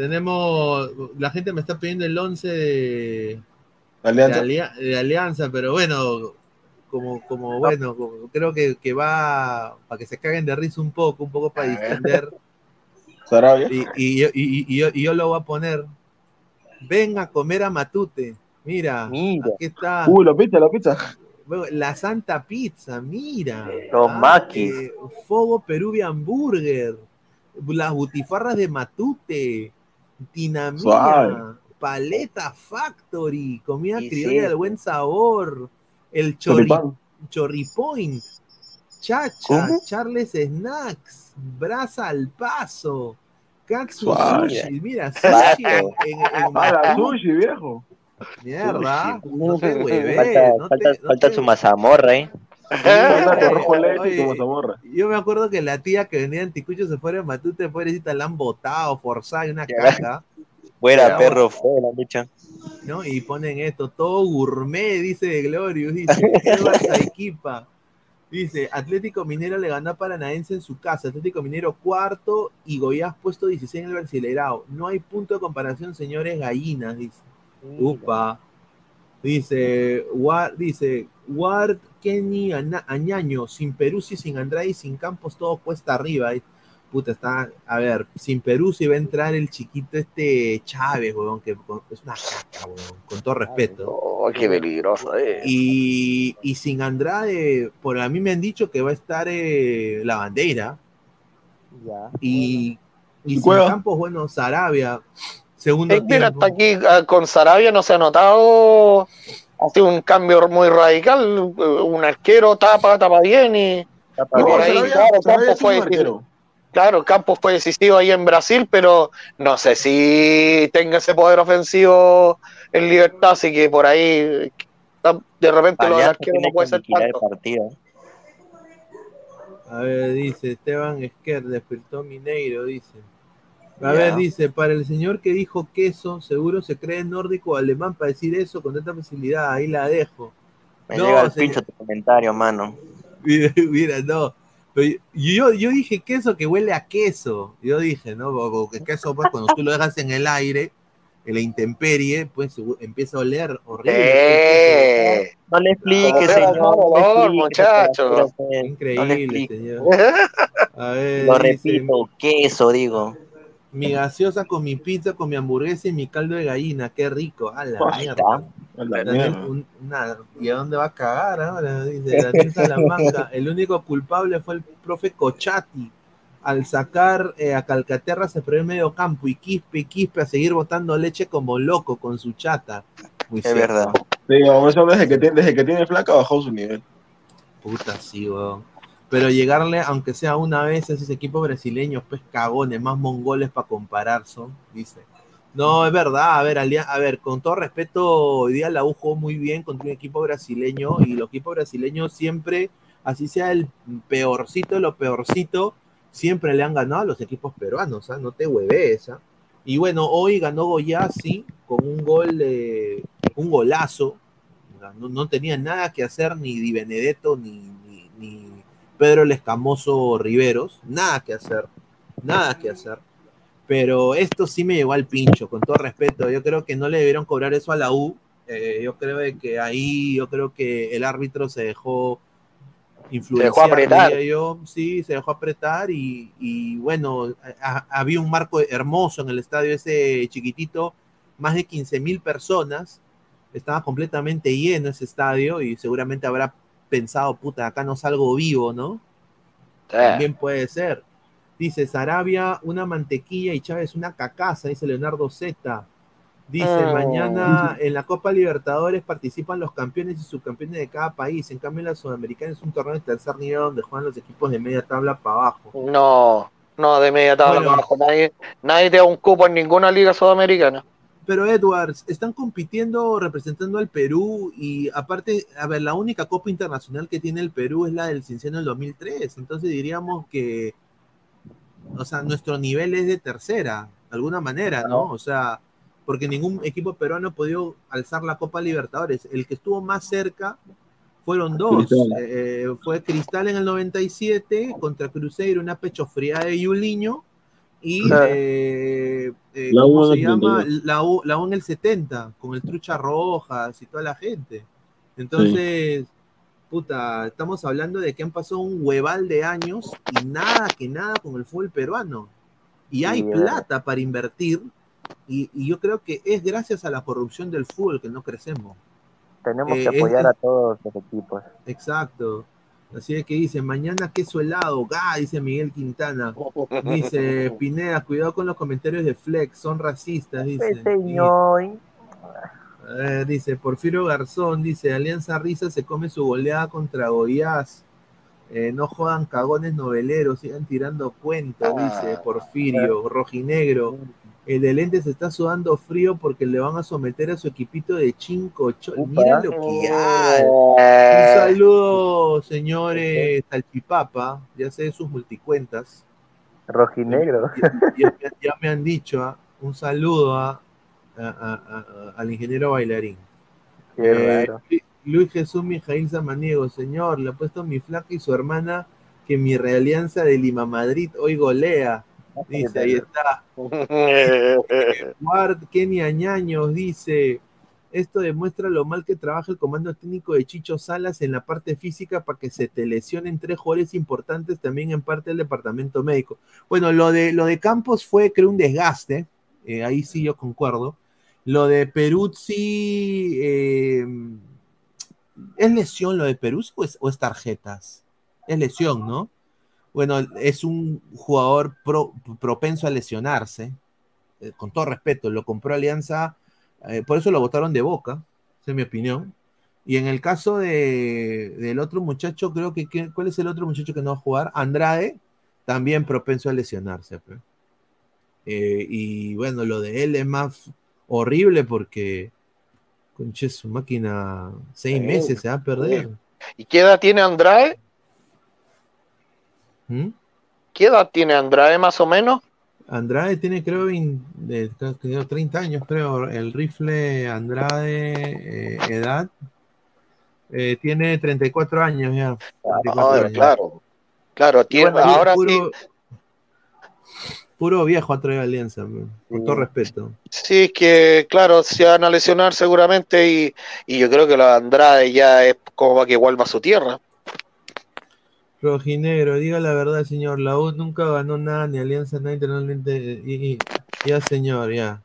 Tenemos, la gente me está pidiendo el 11 de, Alianza. de alia- de Alianza, pero bueno, como, como bueno, como- creo que, que va para que se caguen de risa un poco, un poco para distender. Sarabia. Y, y, yo- y- yo, y yo lo voy a poner. Ven a comer a Matute. Mira, aquí está. Uh, la pizza, la pizza. Bueno, La Santa Pizza, mira. Los Ah, eh, Fogo Peruvian Burger. Las butifarras de Matute. Dinamía. Suave. Paleta Factory. Comida Y criolla sí. del buen sabor. El, Choripán. Chorri Point, Chacha, ¿Cómo? Charles Snacks, Brasa al Paso, Katsu. Sushi, mira, [laughs] sushi en, en, Ah, sushi, viejo. Mierda, no te hueves, falta, no falta, te- no falta te- su mazamorra, ¿eh? [laughs] Yo me acuerdo que la tía que venía en Ticucho se fuera en Matute, pobrecita, la han botado, forzada y una caca, Fuera, perro, fue la lucha. ¿no? Y ponen esto, todo gourmet, dice Glorious, dice, Saiquipa. Dice, Atlético Minero le ganó a Paranaense en su casa, Atlético Minero cuarto y Goiás puesto 16 en el Brasileirao. No hay punto de comparación, señores gallinas, dice. Upa. Dice, War, dice, Ward, Kenny, Añaño, sin Peruzzi, sin Andrade y sin Campos, todo cuesta arriba. Puta, está, a ver, sin Peruzzi va a entrar el chiquito este Chávez, weón, que es una caca, weón, con todo respeto. Oh, qué peligroso, eh. Y, y sin Andrade, por a mí me han dicho que va a estar eh, la bandera. Ya. Y, y sin Cueva? Campos, bueno, Sarabia, segundo mira, hasta aquí ah, con Sarabia no se ha notado hace un cambio muy radical. Un arquero tapa, tapa bien y, y No, por ahí, Sarabia- claro, Campos fue arquero. Claro, Campos fue decisivo ahí en Brasil, pero no sé si tenga ese poder ofensivo en libertad, así que por ahí de repente lo del Alianza arquero tiene no puede ser tanto. partido. A ver, dice Esteban Esquer, despertó Mineiro, dice. A ver, dice, para el señor que dijo queso, seguro se cree nórdico o alemán para decir eso con tanta facilidad, ahí la dejo. Me No, llega el señor. pincho tu comentario, mano. Mira, [laughs] mira, no. Pero yo, yo dije queso que huele a queso. Yo dije, ¿no? Porque queso, pues, cuando tú lo dejas en el aire, en la intemperie, pues empieza a oler horrible. Eh, No le sea, señor. no, le muchacho. le Increíble, señor. A ver, Lo dice, repito, queso, digo. Mi gaseosa con mi pizza, con mi hamburguesa y mi caldo de gallina. Qué rico. A la Ahí mierda. está. A la Daniel, mierda. un- una- ¿Y a dónde va a cagar ahora? Dice Daniel Salamanca. El único culpable fue el profe Cochati. Al sacar eh, a Calcaterra se perdió el medio campo y Quispe y Quispe a seguir botando leche como loco con su chata. Muy Es cierto. verdad. Sí, vamos, eso desde que, tiene, desde que tiene flaca bajó su nivel. Puta, sí, weón. Pero llegarle, aunque sea una vez, a esos equipos brasileños, pues cagones, más mongoles para comparar son, dice. No, es verdad, a ver, a ver, con todo respeto, hoy día la jugó muy bien contra un equipo brasileño y los equipos brasileños siempre, así sea el peorcito de lo peorcito, siempre le han ganado a los equipos peruanos, ¿ah? no te hueves, ¿ah? Y bueno, hoy ganó Goyasi con un gol, de, un golazo, no, no tenía nada que hacer ni Di Benedetto ni, ni Pedro el Escamoso Riveros, nada que hacer, nada que hacer. Pero esto sí me llegó al pincho, con todo respeto. Yo creo que no le debieron cobrar eso a la U. Eh, yo creo que ahí, yo creo que el árbitro se dejó influenciar. apretar. diría Yo, sí, se dejó apretar y, y bueno, a- había un marco hermoso en el estadio ese chiquitito, más de 15 mil personas, estaba completamente lleno ese estadio y seguramente habrá pensado, puta, acá no salgo vivo, ¿no? También puede ser. Dice Sarabia, una mantequilla y Chávez una cacaza, dice Leonardo Z. Dice, Oh. mañana en la Copa Libertadores participan los campeones y subcampeones de cada país. En cambio, la Sudamericana es un torneo de tercer nivel donde juegan los equipos de media tabla para abajo. No, no, de media tabla Bueno. para abajo. Nadie, nadie te da un cupo en ninguna liga sudamericana. Pero Edwards, están compitiendo representando al Perú y aparte, a ver, la única Copa Internacional que tiene el Perú es la del Cinciano del 2003. Entonces diríamos que, o sea, nuestro nivel es de tercera, de alguna manera, ¿no? O sea, porque ningún equipo peruano ha podido alzar la Copa Libertadores. El que estuvo más cerca fueron dos. Cristal. Eh, fue Cristal en el 97 contra Cruzeiro, una pechofría de Yuliño. Y eh, eh, La ¿cómo se llama? 72. La U, la U en el 70, con el Trucha Rojas y toda la gente. Entonces, puta, estamos hablando de que han pasado un hueval de años y nada que nada con el fútbol peruano. Y hay plata para invertir y, y yo creo que es gracias a la corrupción del fútbol que no crecemos. Tenemos Eh, que apoyar es- a todos los equipos. Exacto. Así es que dice, mañana queso helado, ga, dice Miguel Quintana. [laughs] Dice Pineda, cuidado con los comentarios de Flex, son racistas, dice. Pues, señor. A ver, dice Porfirio Garzón, dice Alianza Risa se come su goleada contra Goiás. Eh, no jodan cagones noveleros, sigan tirando cuentos, dice Porfirio, rojinegro. El de lentes está sudando frío porque le van a someter a su equipito de chinco. cho- Mira lo que hay. Un saludo, señores Salchipapa, ya sé de sus multicuentas. Rojinegro. Ya, ya- ya me han dicho, ¿ah? un saludo a- a- a- a- al ingeniero bailarín. Qué Eh, raro. Luis Jesús Mijail Samaniego, señor, le ha puesto mi flaca y su hermana que mi realianza de Lima Madrid hoy golea. Dice, ahí está. [laughs] Kenny Añaños dice, esto demuestra lo mal que trabaja el comando técnico de Chicho Salas en la parte física para que se te lesionen tres jugadores importantes también en parte del departamento médico. Bueno, lo de, lo de Campos fue creo un desgaste, eh, ahí sí yo concuerdo. Lo de Peruzzi, eh, ¿es lesión lo de Peruzzi o es, o es tarjetas? Es lesión, ¿no? Bueno, es un jugador pro- propenso a lesionarse, eh, con todo respeto, lo compró Alianza, eh, por eso lo votaron de boca, esa es mi opinión. Y en el caso de, del otro muchacho, creo que, ¿cuál es el otro muchacho que no va a jugar? Andrade, también propenso a lesionarse. pe. Eh, y bueno, lo de él es más horrible porque, conche su máquina, seis meses se va a perder. ¿Y qué edad tiene Andrade? ¿Mm? ¿Qué edad tiene Andrade más o menos? Andrade tiene, creo, vein- de- creo que 30 años, creo. El rifle Andrade, eh, edad, eh, tiene 34 años ya. 34 Ah, años. claro, claro, tiene, Bueno, ahora puro, sí, Puro viejo ha traído Alianza, con todo respeto. sí, es que claro, se van a lesionar seguramente y, y yo creo que de Andrade ya es como que vuelva a su tierra. Rojinegro, diga la verdad, señor. La U nunca ganó nada, ni Alianza, nada internamente. Y, y- ya, señor, ya.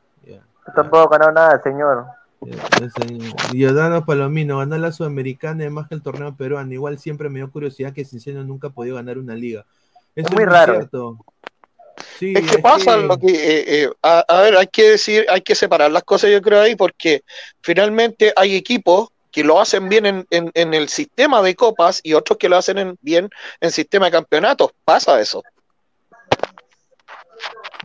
Tampoco ganó nada, señor. ya, señor. Giordano Palomino ganó la Sudamericana y más que el torneo peruano. Igual siempre me dio curiosidad que Cinciano nunca ha podido ganar una liga. Eso Es muy raro. cierto. Sí, Es que pasa lo que, eh, eh, a, a ver, hay que decir, hay que separar las cosas, yo creo ahí, porque finalmente hay equipos que lo hacen bien en, en- en el sistema de copas y otros que lo hacen en- bien en sistema de campeonatos. Pasa eso.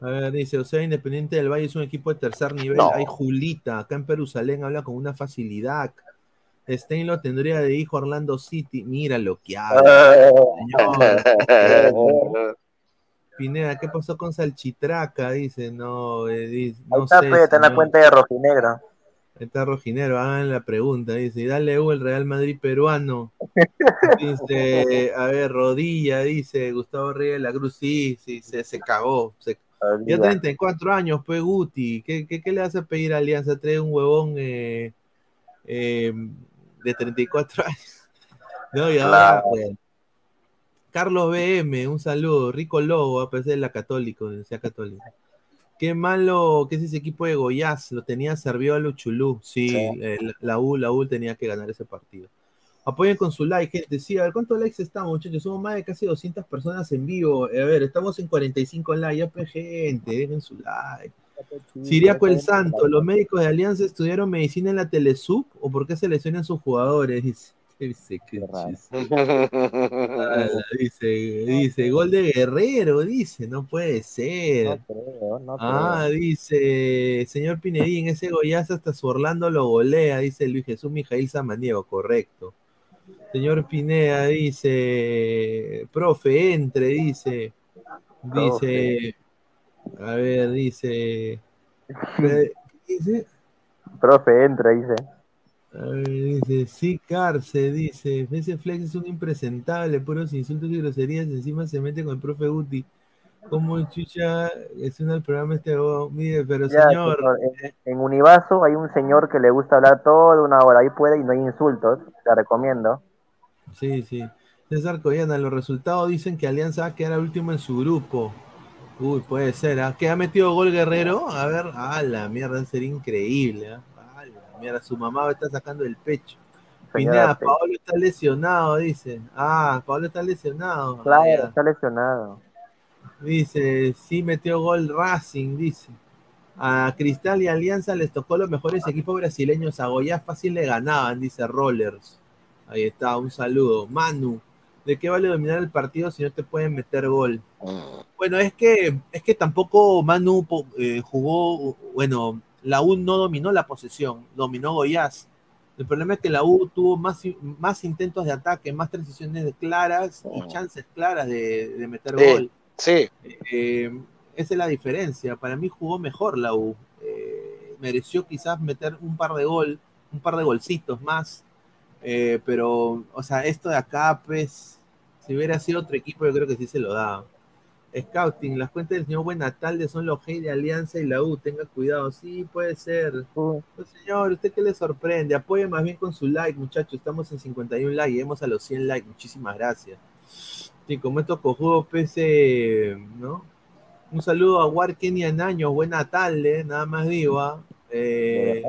A ver, dice, o sea, Independiente del Valle es un equipo de tercer nivel. No. Hay Julita, acá en Perusalén habla con una facilidad. Stein lo tendría de hijo Orlando City. Mira lo que habla. señor. Pineda, ¿qué pasó con Salchitraca? Dice, no, eh, dice, no Ahí está, sé. está en la cuenta de Rojinegro. Está Rojinero, hagan la pregunta. Dice, dale U el Real Madrid peruano. Dice, a ver, rodilla, dice Gustavo Reyes de la Cruz. Sí, sí, se, se cagó. se- ya Olvida. 34 años, pues Guti. ¿Qué, qué, qué le a pedir a Alianza? Trae un huevón eh, eh, de 34 [laughs] años. No, y ahora, Claro. Carlos BM, un saludo. Rico Lobo, a pesar de la católico, decía católico. Qué malo que es ese equipo de Goiás, lo tenía servido a Luchulú. Sí, eh, la- U, la U tenía que ganar ese partido. Apoyen con su like, gente. Sí, a ver, ¿cuántos likes estamos, muchachos? Somos más de casi 200 personas en vivo. A ver, estamos en 45 likes. Ya, pues, gente, dejen su like. Siriaco el Santo, ¿los médicos de Alianza estudiaron medicina en la Telesub o por qué seleccionan sus jugadores? Dice, chis- [laughs] Ah, dice, dice, gol de Guerrero, dice, no puede ser. Ah, dice, señor Pinedín, ese Goyaza hasta su Orlando lo golea, dice Luis Jesús Mijail Samaniego, correcto. Señor Pineda dice, profe, entre, dice, dice, a ver, dice, [laughs] dice, Profe, entra, dice. A ver, dice, sí, Carce, dice, ese Flex es un impresentable, puros insultos y groserías, encima se mete con el profe Guti. Como chucha es un el programa este, oh, mire, pero Ya, señor, en, en Univaso hay un señor que le gusta hablar toda una hora. Ahí puede y no hay insultos. Te recomiendo. Sí, sí. César Coyana, los resultados dicen que Alianza va a quedar último en su grupo. Uy, puede ser, ¿ah? ¿Que ha metido gol Guerrero? A ver, a la mierda, sería increíble, ¿ah? La mierda, su mamá a estar sacando el pecho. Pineda, Paolo está lesionado, dice. Ah, Paolo está lesionado. Claro, está lesionado. Dice, sí metió gol Racing, dice. A Cristal y Alianza les tocó los mejores equipos brasileños. A Goya fácil le ganaban, dice Rollers. Ahí está, un saludo. Manu, ¿de qué vale dominar el partido si no te pueden meter gol? Bueno, es que, es que tampoco Manu eh, jugó, bueno, la U no dominó la posesión, dominó Goiás. El problema es que la U tuvo más, más intentos de ataque, más transiciones claras y chances claras de, de meter Sí, gol. Sí. Eh, esa es la diferencia. Para mí jugó mejor la U. Eh, mereció quizás meter un par de gol, un par de golcitos más. Eh, pero, o sea, esto de acá, pues, si hubiera sido otro equipo, yo creo que sí se lo da. Scouting, las cuentas del señor Buenatalde son los G de Alianza y la U, tenga cuidado. Sí, puede ser. Pues, señor, ¿usted qué le sorprende? Apoye más bien con su like, muchachos. Estamos en 51 likes, lleguemos a los 100 likes. Muchísimas gracias. Sí, como estos cojudos PC, ¿no? Un saludo a Warken y a Naño, buena tarde, nada más digo. ¿ah? Eh,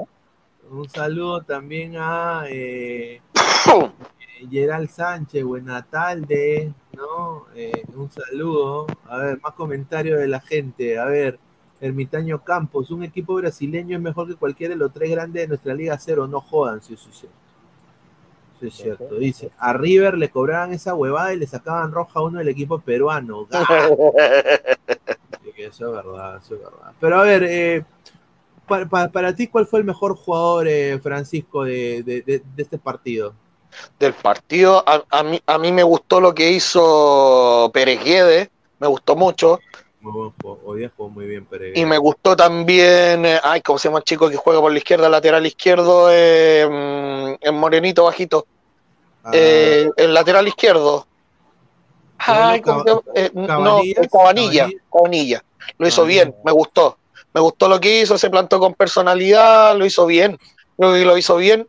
un saludo también a eh, eh, Gerald Sánchez, buena tarde, ¿no? Eh, un saludo. A ver, más comentarios de la gente. A ver, Ermitaño Campos, un equipo brasileño es mejor que cualquiera de los tres grandes de nuestra Liga Cero, no jodan, sí, sí, sí. Sí, es cierto. Dice, a River le cobraban esa huevada y le sacaban roja a uno del equipo peruano. [laughs] Eso es verdad, eso es verdad. Pero a ver, eh, pa- pa- para, ti, ¿cuál fue el mejor jugador, eh, Francisco, de, de- de- de este partido? Del partido. A, a mí, a mí me gustó lo que hizo Pérez Guedes, me gustó mucho. Muy buen juego. Hoy día jugó muy bien, Y me gustó también, eh, ay, ¿cómo se llama el chico que juega por la izquierda, lateral izquierdo? Eh, mm, morenito bajito. Eh, el lateral izquierdo. Ay, ¿cómo se llama? No, Cabanilla, Cabanilla. Lo hizo Cabanilla. bien, me gustó. Me gustó lo que hizo, se plantó con personalidad, lo hizo bien. Creo que lo hizo bien.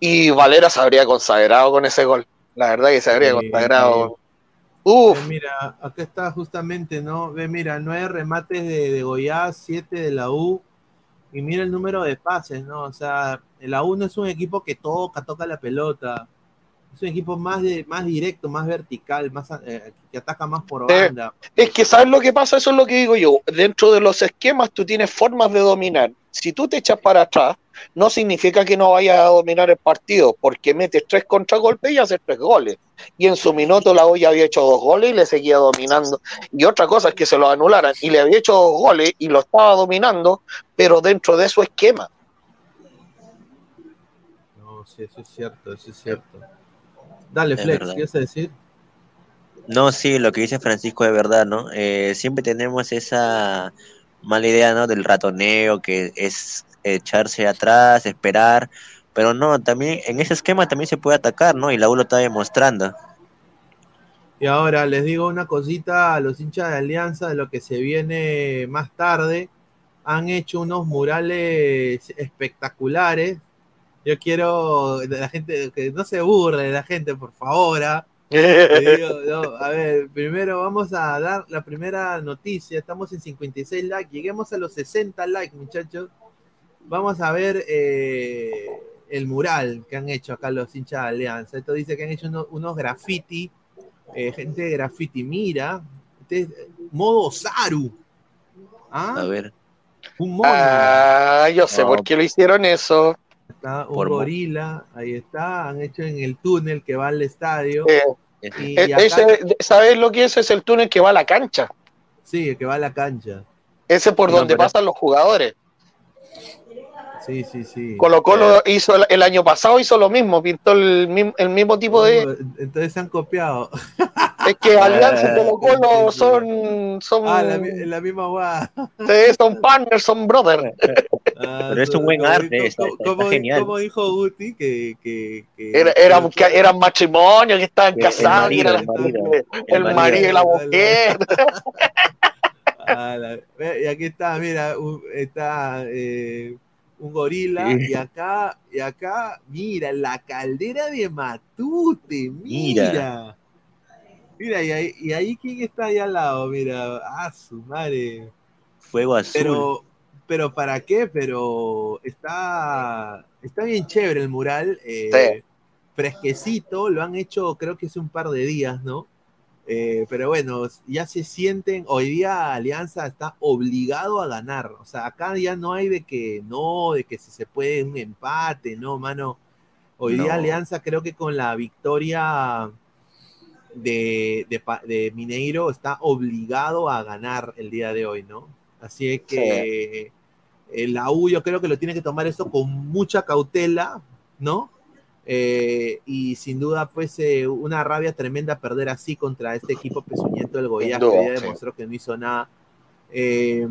Y Valera se habría consagrado con ese gol. La verdad que se habría Sí, consagrado. Uf, mira, acá está justamente, ¿no? Ve, mira, nueve remates de, de Goiás, siete de la U, y mira el número de pases, ¿no? O sea, la U no es un equipo que toca, toca la pelota. Es un equipo más, de, más directo, más vertical, más eh, que ataca más por banda. Es que, ¿sabes lo que pasa? Eso es lo que digo yo. Dentro de los esquemas tú tienes formas de dominar. Si tú te echas para atrás, no significa que no vayas a dominar el partido, porque metes tres contragolpes y haces tres goles. Y en su minuto la olla había hecho dos goles y le seguía dominando. Y otra cosa es que se lo anularan y le había hecho dos goles y lo estaba dominando, pero dentro de su esquema. No, sí, eso es cierto, eso es cierto. Dale, Es Flex, verdad. ¿qué ibas a decir? No, sí, lo que dice Francisco es verdad, ¿no? Eh, siempre tenemos esa mala idea, ¿no? Del ratoneo, que es echarse atrás, esperar, pero no, también en ese esquema también se puede atacar, ¿no? Y la U lo está demostrando. Y ahora les digo una cosita a los hinchas de Alianza de lo que se viene más tarde. Han hecho unos murales espectaculares. Yo quiero la gente que no se burle de la gente, por favor. ¿ah? Le [laughs] digo, no, a ver, primero vamos a dar la primera noticia. Estamos en 56 likes. Lleguemos a los 60 likes, muchachos. Vamos a ver eh, el mural que han hecho acá los hinchas de Alianza. Esto dice que han hecho unos, unos graffiti. eh, gente de graffiti. Mira, este es modo Saru. ¿Ah? A ver. Un mono. Ah, yo sé No. por qué lo hicieron eso. Está un Por gorila. Ahí está. Han hecho en el túnel que va al estadio. Eh, Y- e- y acá- ese- ¿Sabes lo que es? Es el túnel que va a la cancha. Sí, el que va a la cancha. Ese por No, donde pero- pasan los jugadores. Sí, sí, sí. Colo Colo hizo el, el año pasado hizo lo mismo, pintó el, mismo- el mismo tipo de. Oh, Entonces se han copiado. [laughs] Es que Alianza y Colo Colo son. son Ah, la, mi- la misma guada. sí, son partners, son brothers. [laughs] Ah, Pero es un buen como- arte, como- está- está como- genial. como dijo Guti, que. que, que- Era, eran, que eran matrimonios que estaban el casados, marido, era el marido. el, El marido marido. y la mujer. [laughs] Ah, y aquí está, mira, está eh, un gorila, Sí. y acá, y acá, mira, la caldera de Matute, mira. Mira. Mira, y ahí, y ahí quién está ahí al lado, mira, ah, su madre. Fuego azul. Pero, pero ¿para qué? Pero está, está bien chévere el mural, eh, fresquecito, lo han hecho creo que hace un par de días, ¿no? Eh, pero bueno, ya se sienten, hoy día Alianza está obligado a ganar. O sea, acá ya no hay de que no, de que si se puede un empate, no, mano. Hoy día. Alianza creo que con la victoria de, de Mineiro está obligado a ganar el día de hoy, ¿no? Así es que eh, la U yo creo que lo tiene que tomar esto con mucha cautela, ¿no? Eh, y sin duda, pues, eh, una rabia tremenda perder así contra este equipo pezuñento del Goiás, que hoy día sí. demostró que no hizo nada. Eh,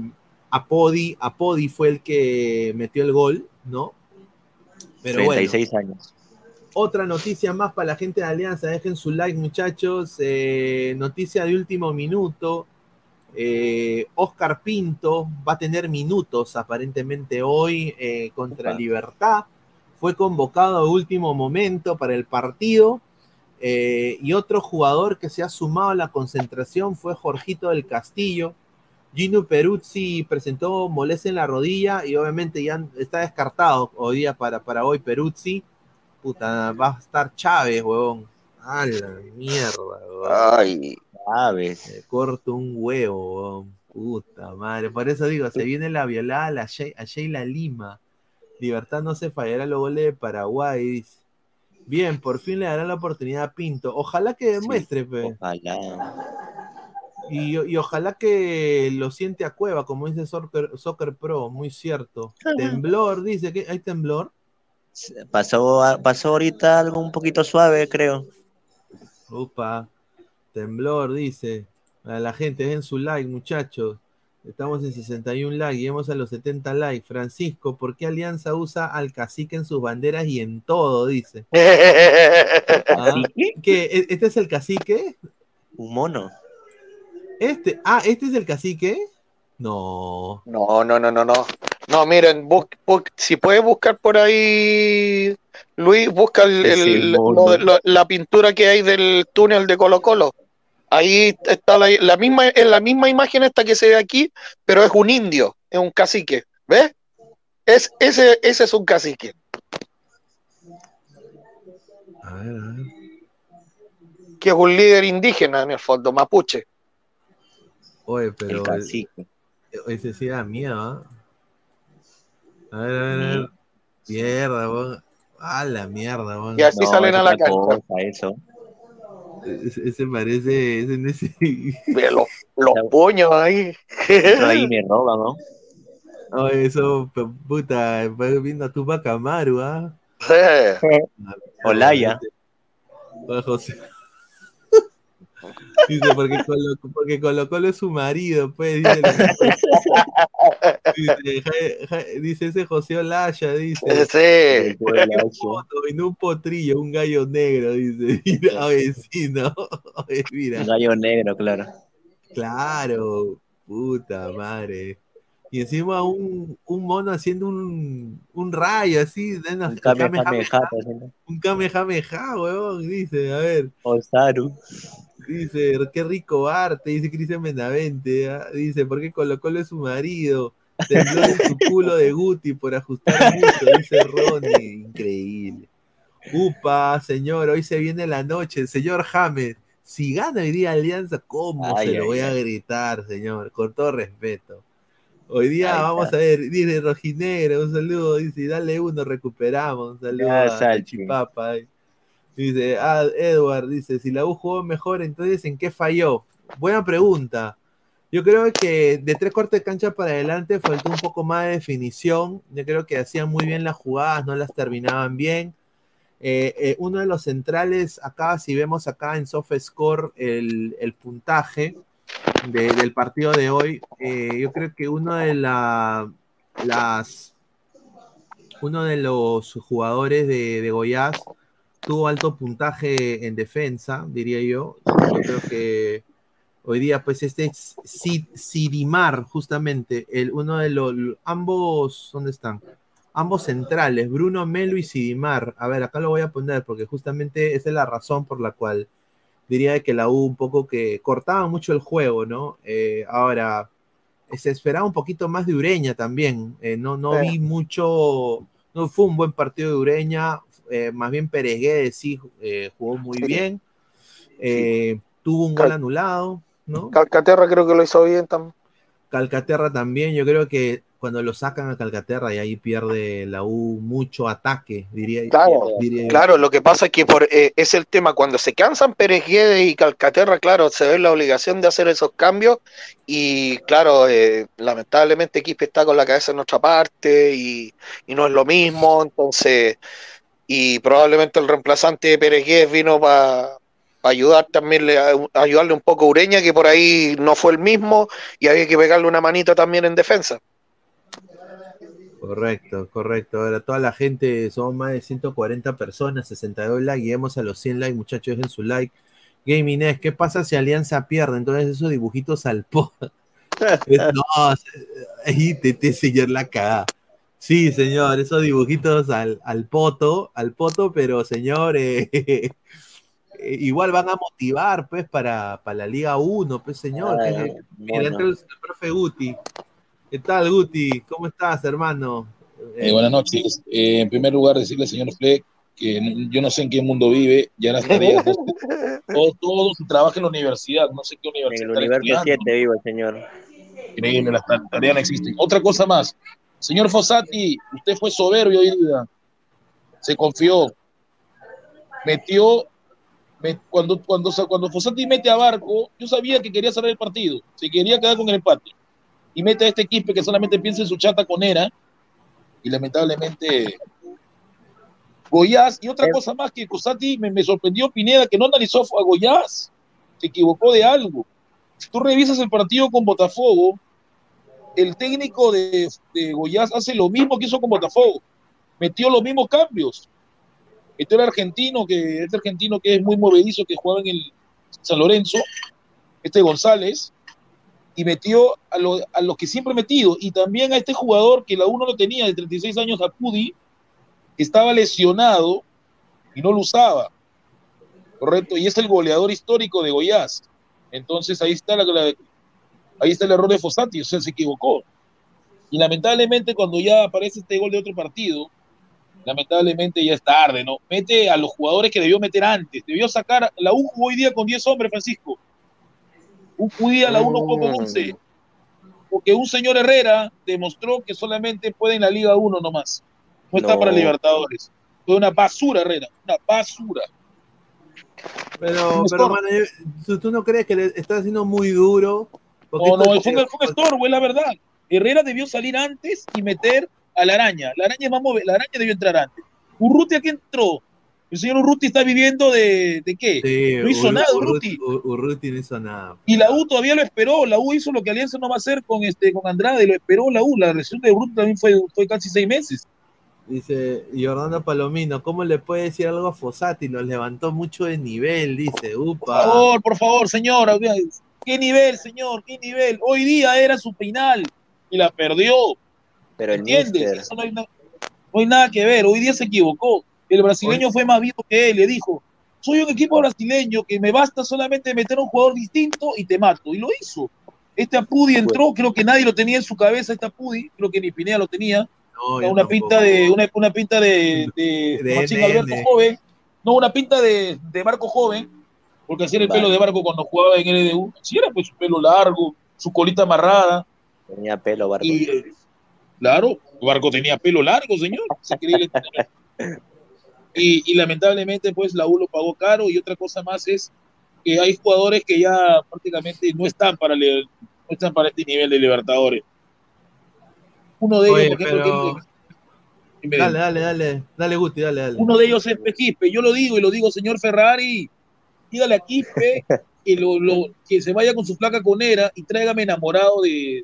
Apodi, Apodi fue el que metió el gol, ¿no? Pero bueno, 36 años. otra noticia más para la gente de Alianza. Dejen su like, muchachos. Eh, noticia de último minuto. Oscar Pinto va a tener minutos aparentemente hoy contra Libertad. Fue convocado a último momento para el partido. Eh, y otro jugador que se ha sumado a la concentración fue Jorgito del Castillo. Gino Peruzzi presentó molestia en la rodilla y obviamente ya está descartado hoy día para, para hoy Peruzzi. Puta, va a estar Chávez, huevón. A la mierda, huevón. Ay, Chávez. Me corto un huevo, huevón. Puta madre. Por eso digo, se viene la violada a, la She- a Sheila Lima. Libertad no se fallará los goles de Paraguay. dice. Bien, por fin le darán la oportunidad a Pinto. Ojalá que demuestre, pe. Ojalá. Y, y ojalá que lo siente a Cueva, como dice Soccer, Soccer Pro, muy cierto. Temblor, dice que hay temblor. Pasó, pasó ahorita algo un poquito suave, creo. Upa, temblor, dice. A la gente, dejen su like, muchachos. Estamos en 61 likes, llegamos a los 70 likes. Francisco, ¿por qué Alianza usa al cacique en sus banderas y en todo? Dice. [laughs] Ah, ¿qué? ¿E- ¿Este es el cacique? Un mono. Este, ah, ¿este es el cacique? No. No, no, no, no, no. No, miren, bus- bus- si puedes buscar por ahí, Luis, busca el- Es el- el mono. lo de- lo- la pintura que hay del túnel de Colo Colo. Ahí está la, la misma, es la misma imagen esta que se ve aquí, pero es un indio, es un cacique. ¿Ves? Es, ese, ese es un cacique. A ver, a ver. que es un líder indígena en el fondo, mapuche. Oye, pero. El cacique. Ese sí da miedo, ¿ah? A ver, a ver, a ver. Mierda, weón. A la mierda, weón. Y así salen a la cancha. Cosa, eso. Ese, ese parece. Ese, los, los puños ahí. Ahí me roba, ¿no? Oye, eso, puta, va viendo a Tupac Amaru, ¿ah? [laughs] Olaya. Oye, José. Dice, porque Colo, porque Colo Colo es su marido, pues. Dice, [laughs] dice, Ja- Ja- dice ese José Olaya, dice. Sí. Un poto, en un potrillo, un gallo negro, dice. [laughs] Mira, vecino. [laughs] Mira. Un gallo negro, claro. Claro, puta madre. Y encima un, un mono haciendo un, un rayo así, de una- Un kamehameha, por ejemplo. un kamehameha, weón, dice, a ver, Osaru. dice, qué rico arte, dice Cristian Benavente, ¿ah? dice, ¿por qué Colo Colo es su marido? Tembló en su culo de Guti por ajustar mucho, dice Ronnie, increíble. Upa, señor, hoy se viene la noche, señor James, si gana hoy día Alianza, ¿cómo Ay, se lo ay, voy a gritar, señor? Con todo respeto. Hoy día vamos a ver, dice Rojinegro, un saludo, dice, dale uno, recuperamos, un saludo a. Chipapa. Dice, ah, Edward, dice, si la U jugó mejor, entonces ¿en qué falló? Buena pregunta. Yo creo que de tres cuartos de cancha para adelante faltó un poco más de definición. Yo creo que hacían muy bien las jugadas, no las terminaban bien. Eh, eh, uno de los centrales, acá, si vemos acá en SoftScore el, el puntaje de- del partido de hoy, eh, yo creo que uno de la, las uno de los jugadores de, de Goiás tuvo alto puntaje en defensa, diría yo. Yo creo que hoy día, pues, este es Sid- Sidimar, justamente, el, uno de los, ambos, ¿dónde están? Ambos centrales, Bruno Melo y Sidimar. A ver, acá lo voy a poner porque justamente esa es la razón por la cual diría que la U un poco que cortaba mucho el juego, ¿no? Eh, ahora, se esperaba un poquito más de Ureña también. Eh, no, no vi mucho, no fue un buen partido de Ureña. eh, más bien Pérez Guedes sí jugó muy Sí. bien. Tuvo un gol anulado, ¿no? Calcaterra creo que lo hizo bien también. Calcaterra también, yo creo que cuando lo sacan a Calcaterra y ahí pierde la U mucho ataque, diría, Claro, diría yo. claro, lo que pasa es que por, eh, es el tema, cuando se cansan Pérez Guedes y Calcaterra, claro, se ve la obligación de hacer esos cambios y claro, eh, lamentablemente Quispe está con la cabeza en otra parte y, y no es lo mismo, entonces, y probablemente el reemplazante de Pérez Guedes vino para ayudar también, ayudarle un poco a Ureña, que por ahí no fue el mismo y había que pegarle una manita también en defensa. Correcto, correcto. Ahora toda la gente, somos más de 140 personas, 62 likes, lleguemos a los 100 likes, muchachos, dejen su like. Gaming es, ¿qué pasa si Alianza pierde? Entonces esos dibujitos al po. [laughs] Es- no, ahí te, te señor la cagada. Sí, señor, esos dibujitos al, al poto, al poto, pero señor, eh, [laughs] eh, igual van a motivar, pues, para, para la Liga 1, pues, señor. Ah, que- Mira, entra el, el profe Guti. ¿Qué tal, Guti? ¿Cómo estás, hermano? Eh, buenas noches. Eh, en primer lugar, decirle al señor Fleck que yo no sé en qué mundo vive, ya las tareas, todo, todo su trabajo en la universidad, no sé qué En universidad el está universo estudiando. 7 vivo el señor. Increíble, las ta- tareas no existen. Otra cosa más, señor Fossati, usted fue soberbio hoy día, se confió, metió, me- cuando, cuando, cuando Fossati mete a Barco, yo sabía que quería cerrar el partido, se quería quedar con el empate, y mete a este equipo que solamente piensa en su chata con Era, y lamentablemente Goyaz, y otra cosa más que Cosati me, me sorprendió Pineda que no analizó a Goyaz, se equivocó de algo. Si tú revisas el partido con Botafogo, el técnico de, de Goiás hace lo mismo que hizo con Botafogo, metió los mismos cambios. Metió el argentino, que este argentino que es muy movedizo, que juega en el San Lorenzo, este González, y metió a, lo- a los que siempre metido, y también a este jugador que la uno lo tenía de 36 años, a Pudi, que estaba lesionado y no lo usaba. Correcto, y es el goleador histórico de Goiás. Entonces ahí está la, la- ahí está el error de Fossati, o sea, se equivocó. Y lamentablemente cuando ya aparece este gol de otro partido, lamentablemente ya es tarde, ¿no? Mete a los jugadores que debió meter antes. Debió sacar, la U jugó hoy día con 10 hombres, Francisco. Un hoy día la U no jugó con 11. Porque un señor Herrera demostró que solamente puede en la Liga 1 nomás. No está No. para Libertadores. Fue una basura, Herrera. Una basura. Pero, pero mano, ¿tú, tú no crees que le está haciendo muy duro? Porque No, no, fue un, fue un estorbo, es la verdad. Herrera debió salir antes y meter a la araña. La araña es más la araña debió entrar antes. Urruti qué entró. El señor Urruti está viviendo de, de qué? Sí, no hizo Ur- nada, Urruti. Urruti. Ur- Urruti no hizo nada. Y la U todavía lo esperó. La U hizo lo que Alianza no va a hacer con este con Andrade. Lo esperó la U. La lesión de Urruti también fue, fue casi seis meses. Dice Jordano Palomino, ¿cómo le puede decir algo a Fossati? Nos levantó mucho de nivel, dice. Por Upa. favor, por favor, señor. ¿Qué nivel, señor? ¿Qué nivel? Hoy día era su final y la perdió. Pero el ¿Entiendes? mister, Eso no hay, no hay nada que ver. Hoy día se equivocó. El brasileño fue más vivo que él. Le dijo: Soy un equipo brasileño que me basta solamente meter a un jugador distinto y te mato. Y lo hizo. Este Apudi entró, creo que nadie lo tenía en su cabeza. Este Apudi, creo que ni Pineda lo tenía. No, Una, pinta de una, una pinta de, de, De Machín. Alberto joven. No, una pinta de, de Marco joven. Porque así era el Vale. pelo de Barco cuando jugaba en LDU. Así era pues su pelo largo, su colita amarrada. tenía pelo, Barco. Y, eh, claro, Barco tenía pelo largo, señor. Increíble. [laughs] y, y lamentablemente, pues la U lo pagó caro. Y otra cosa más es que hay jugadores que ya prácticamente no están para, no están para este nivel de Libertadores. Uno de ellos, Oye, por ejemplo, pero- que- que me- Dale, dale, dale. Dale, Guti, dale, dale. uno de ellos es Quispe. Yo lo digo y lo digo, señor Ferrari. Dígale a Quispe [laughs] que, lo, lo- que se vaya con su placa conera y tráigame enamorado de,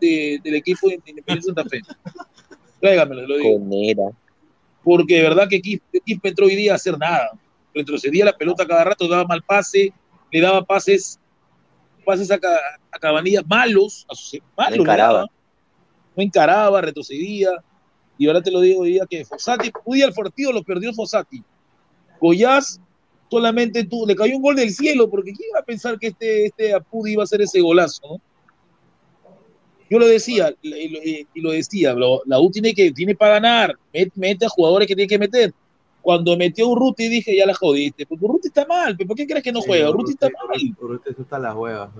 de- del equipo de Independiente Santa Fe. [laughs] Tráigamelo, lo digo. Conera. Porque de verdad que Quispe, entró hoy día a hacer nada. Retrocedía la pelota cada rato, daba mal pase, le daba pases, pases a, a Cabanillas malos, a sus, malos le encaraba. no encaraba, retrocedía. Y ahora te lo digo hoy día que Fossati, hoy día el partido lo perdió Fossati. Goyaz solamente tú, le cayó un gol del cielo, porque ¿quién iba a pensar que este, este Apudi iba a hacer ese golazo? no? Yo lo decía, y lo, y lo decía, lo- la U tiene que tiene para ganar, met- mete a jugadores que tiene que meter. cuando metió Urruti dije, ya la jodiste, porque Urruti está mal, pero ¿por qué crees que no juega? Urruti está mal. Urruti está las huevas.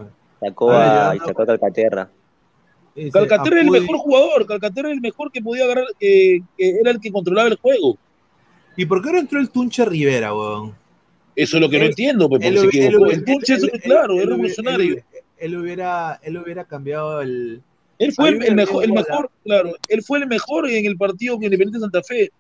Sacó A y sacó a Calcaterra. Calcaterra era el mejor jugador, Calcaterra era el mejor que podía agarrar, que, que era el que controlaba el juego. ¿Y por qué no entró el Tunche Rivera, weón? Eso es lo que no entiendo, pues, él porque se él El Tunche, él- claro, es revolucionario. Él, él hubiera, él hubiera cambiado el. Él fue el, el mejor, el mejor, claro, él fue el mejor en el partido con Independiente Santa Fe.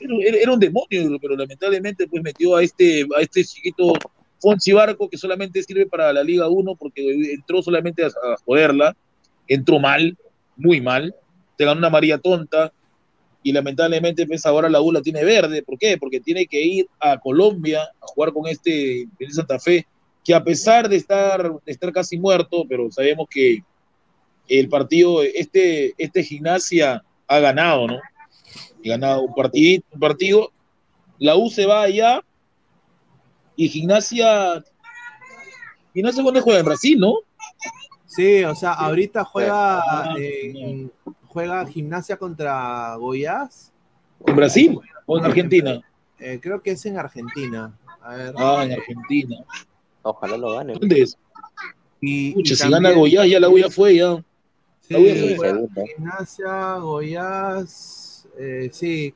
Era un demonio, pero lamentablemente pues metió a este, a este chiquito Fonsi Barco que solamente sirve para la Liga 1 porque entró solamente a, a joderla, entró mal, muy mal, te ganó una María tonta. Y lamentablemente pues ahora la U la tiene verde, ¿por qué? Porque tiene que ir a Colombia a jugar con este Independiente Santa Fe que a pesar de estar, de estar casi muerto, pero sabemos que el partido, este, este gimnasia ha ganado, ¿no? Ha ganado un partido, un partido. La U se va allá y gimnasia. Gimnasia cuando juega en Brasil, ¿no? Sí, o sea, ahorita juega, eh, juega gimnasia contra Goiás. ¿En Brasil o en Argentina? Eh, creo que es en Argentina. A ver. Ah, en Argentina. Ojalá lo gane. ¿Dónde es? Y, Pucha, y si también- gana Goiás, ya la U ya fue, ya. Sí, juega Gimnasia, Goiás, eh, sí.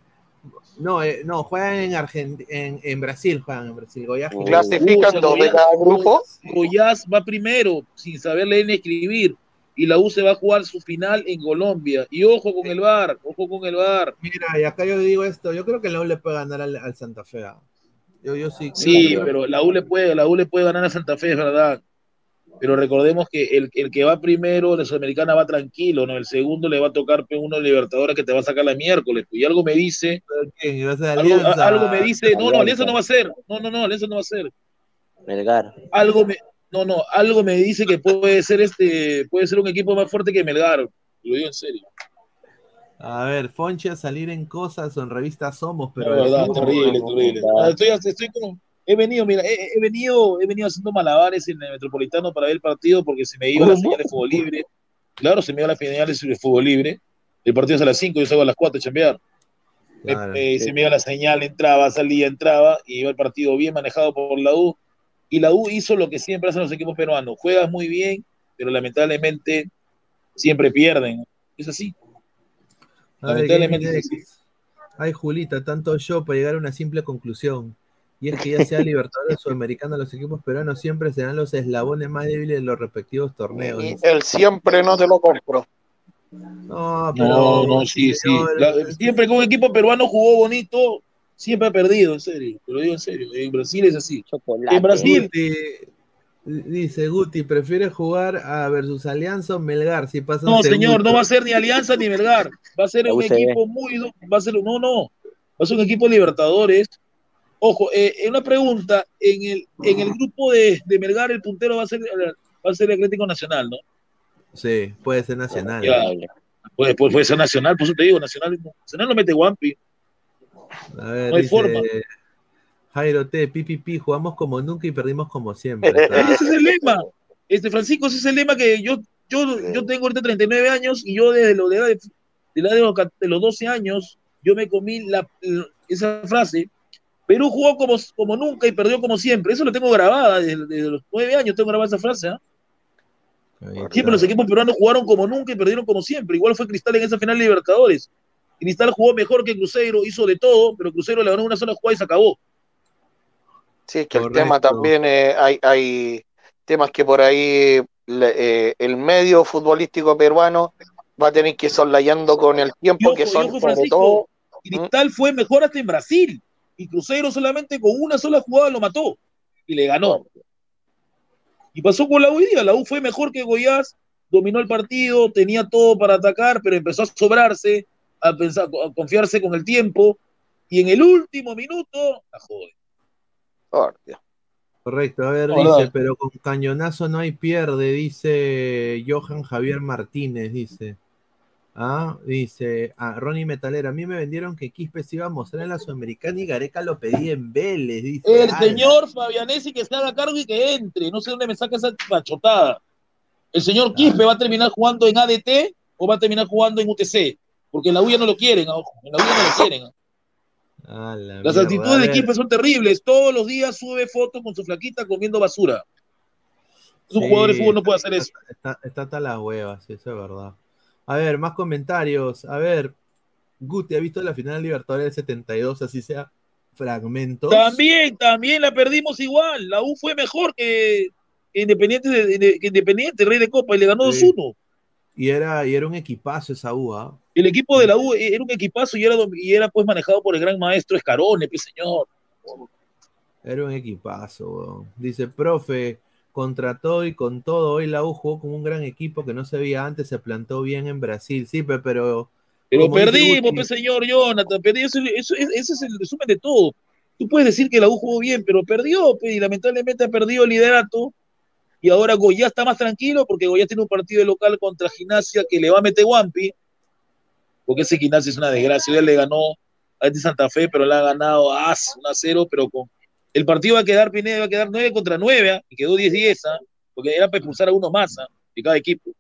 No, eh, no, juegan en, Argent en, en Brasil, juegan en Brasil. Goiás, Oh. Clasifican dos de cada grupo. Goiás va primero, sin saber leer ni escribir. Y la U se va a jugar su final en Colombia. Y ojo con el VAR, ojo con el VAR. Mira, y acá yo digo esto, yo creo que la U le puede ganar al, al Santa Fe. ah. Yo, yo sí. Sí, pero la U le puede, la U le puede ganar a Santa Fe, es verdad. Pero recordemos que el, el que va primero, la Sudamericana va tranquilo, ¿no? El segundo le va a tocar uno Libertadores que te va a sacar la miércoles. pues, Y algo me dice, ¿Quién? ¿Va a ser algo, me dice, no, no, Alianza no va a ser. No, no, no, Alianza no va a ser. Melgar. Algo me, no, no, algo me dice que puede ser este, puede ser un equipo más fuerte que Melgar. Lo digo en serio. A ver, Fonche a salir en cosas o en revistas Somos, pero. La verdad, terrible, terrible. Ah, Estoy, estoy como, he venido, mira, he, he venido, he venido haciendo malabares en el Metropolitano para ver el partido porque se me iba la señal de fútbol libre. Claro, se me iba la señal de fútbol libre. El partido es a las 5, yo salgo a las 4 a chambear. Claro, sí. Se me iba la señal, entraba, salía, entraba, y iba el partido bien manejado por la U. Y la U hizo lo que siempre hacen los equipos peruanos. Juegas muy bien, pero lamentablemente siempre pierden. Es así. Lamentablemente es así. Ay, Julita, tanto yo para llegar a una simple conclusión. Y es que ya sea Libertadores o Sudamericana, los equipos peruanos siempre serán los eslabones más débiles de los respectivos torneos. El siempre no te lo compro. No, pero. No, no, sí, sí. La- siempre que un equipo peruano jugó bonito, siempre ha perdido, en serio. Te lo digo en serio. En Brasil es así. En Brasil, Guti, dice Guti, prefiere jugar a versus Alianza o Melgar si pasa no, señor, no va a ser ni Alianza ni Melgar. Va a ser La un UCB. equipo muy. do- Va a ser, no, no. Va a ser un equipo Libertadores. Ojo, eh, eh, una pregunta. En el, en el grupo de, de Melgar, el puntero va a ser va a ser el Atlético Nacional, ¿no? Sí, puede ser nacional. Puede, puede, puede ser Nacional, por eso te digo, Nacional, Nacional no mete Guampi. A ver, No hay dice forma. Jairo T, pipipi, jugamos como nunca y perdimos como siempre. Ese es el lema. Este, Francisco, ese es el lema que yo, yo, yo tengo ahorita 39 años y yo desde lo de, la edad de, de la edad de los, de los 12 años, yo me comí la, esa frase. Perú jugó como, como nunca y perdió como siempre. Eso lo tengo grabada desde, desde los 9 años, tengo grabada esa frase. ¿ah? Siempre los equipos peruanos jugaron como nunca y perdieron como siempre. Igual fue Cristal en esa final de Libertadores. Cristal jugó mejor que Cruzeiro, hizo de todo, pero Cruzeiro le ganó una sola jugada y se acabó. Sí, es que el tema también, eh, hay, hay temas que por ahí le- eh, el medio futbolístico peruano va a tener que ir soslayando con el tiempo, ojo, que son sobre Francisco, todo Cristal fue mejor hasta en Brasil. Y Cruzeiro solamente con una sola jugada lo mató. Y le ganó. Y pasó con la U hoy día. La U fue mejor que Goiás, dominó el partido, tenía todo para atacar, pero empezó a sobrarse, a, pensar, a confiarse con el tiempo. Y en el último minuto, la jode. Oh. Correcto, a ver, dice, pero con cañonazo no hay pierde, dice Johan Javier Martínez, dice. Ah, dice, ah, Ronnie Metalera, a mí me vendieron que Quispe se iba a mostrar en la Sudamericana y Gareca lo pedía en Vélez, dice. El Ala. señor Fabianesi que se haga cargo y que entre. No sé dónde me saca esa pachotada. El señor Quispe va a terminar jugando en ADT o va a terminar jugando en UTC. Porque en la U ya no lo quieren, ojo. En la U ya no lo quieren. Las mierda, actitudes de. Quispe son terribles. Todos los días sube fotos con su flaquita comiendo basura. Un Sí, jugador de fútbol no puede hacer eso. Está, está hasta las huevas, sí, eso es verdad. A ver, más comentarios. A ver, Guti, ¿ha visto la final de Libertadores del 72, así sea fragmentos? También, también la perdimos igual. La U fue mejor que Independiente, que Independiente, Rey de Copa, y le ganó Sí. 2-1. Y era, y era un equipazo esa U, ¿ah? El equipo de la U era un equipazo y era, y era pues manejado por el gran maestro Escarone, pues señor. Era un equipazo, weón. Dice, profe, contra todo y con todo, hoy la U jugó como un gran equipo que no se veía antes, se plantó bien en Brasil. Sí, pe- pero... Pero dice perdimos, señor Jonathan, perdimos. Eso, eso- ese es el resumen de todo. Tú puedes decir que la U jugó bien, pero perdió, y lamentablemente ha perdido el liderato. Y ahora Goya está más tranquilo porque Goya tiene un partido de local contra Gimnasia que le va a meter Guampi, porque ese Gimnasia es una desgracia. Ya le ganó a este Santa Fe, pero le ha ganado a 1 a 0, pero con. El partido va a quedar, Pineda, va a quedar 9 contra 9, y quedó 10-10, ¿ah? porque era para expulsar a uno más ¿ah? de cada equipo.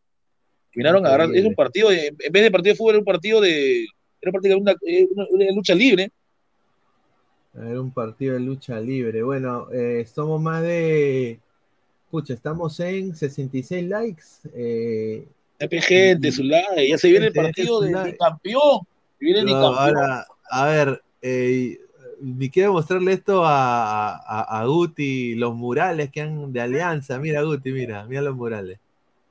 Terminaron a agarrar, es un partido, de- en vez de partido de fútbol, era un partido de, era prácticamente una, eh, una- una lucha libre. Era un partido de lucha libre. Bueno, eh, somos más de... Pucha, estamos en 66 likes. Eh, Epe, gente, su like, ya se viene el partido de, de campeón. Se viene No, campeón. ahora, a ver, eh, ni quiero mostrarle esto a, a, a Guti, los murales que han de Alianza. Mira, Guti, mira, mira los murales.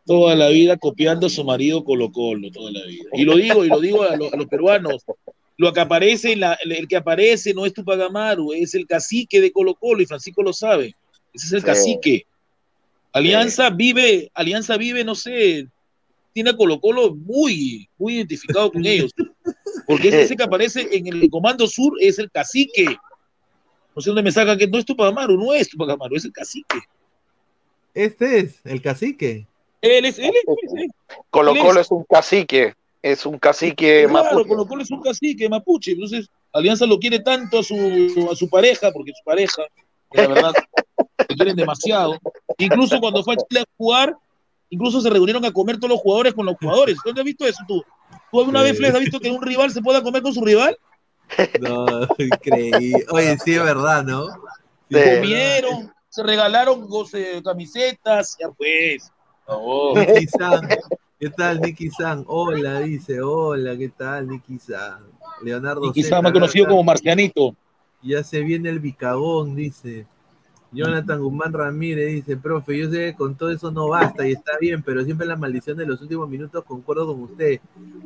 Toda la vida copiando a su marido Colo Colo, toda la vida. Y lo digo, y lo digo a, lo- a los peruanos. Lo que aparece, en la- el que aparece no es Tupagamaru, es el cacique de Colo Colo, y Francisco lo sabe. Ese es el Sí. cacique. Alianza vive, Alianza vive, no sé, tiene a Colo Colo muy, muy identificado con ellos. Porque ese, ese que aparece en el Comando Sur es el cacique. No sé dónde me sacan que no es Tupagamaru, no es Tupagamaru, es el cacique. Este es el cacique. Él es, él es, él es. Colo Él Colo es- es un cacique, es un cacique Claro, mapuche. Colo Colo es un cacique mapuche. Entonces, Alianza lo quiere tanto a su, a su pareja, porque su pareja, que la verdad, le quieren demasiado. Incluso cuando fue a Chile a jugar, incluso se reunieron a comer todos los jugadores con los jugadores. ¿Dónde has visto eso tú? ¿Tú alguna Sí. vez, Flex, has visto que un rival se pueda comer con su rival? No, [laughs] increíble. Oye, sí es verdad, ¿no? Sí, Comieron, se regalaron goce- camisetas, ya pues. favor. Nicky San. ¿Qué tal, Nicky San? Hola, dice. Hola, ¿qué tal, Nicky San? Leonardo Y quizás Zeta, más conocido como Marcianito. Ya se viene el bicagón, dice. Jonathan Guzmán Ramírez dice, profe, yo sé que con todo eso no basta y está bien, pero siempre la maldición de los últimos minutos concuerdo con usted.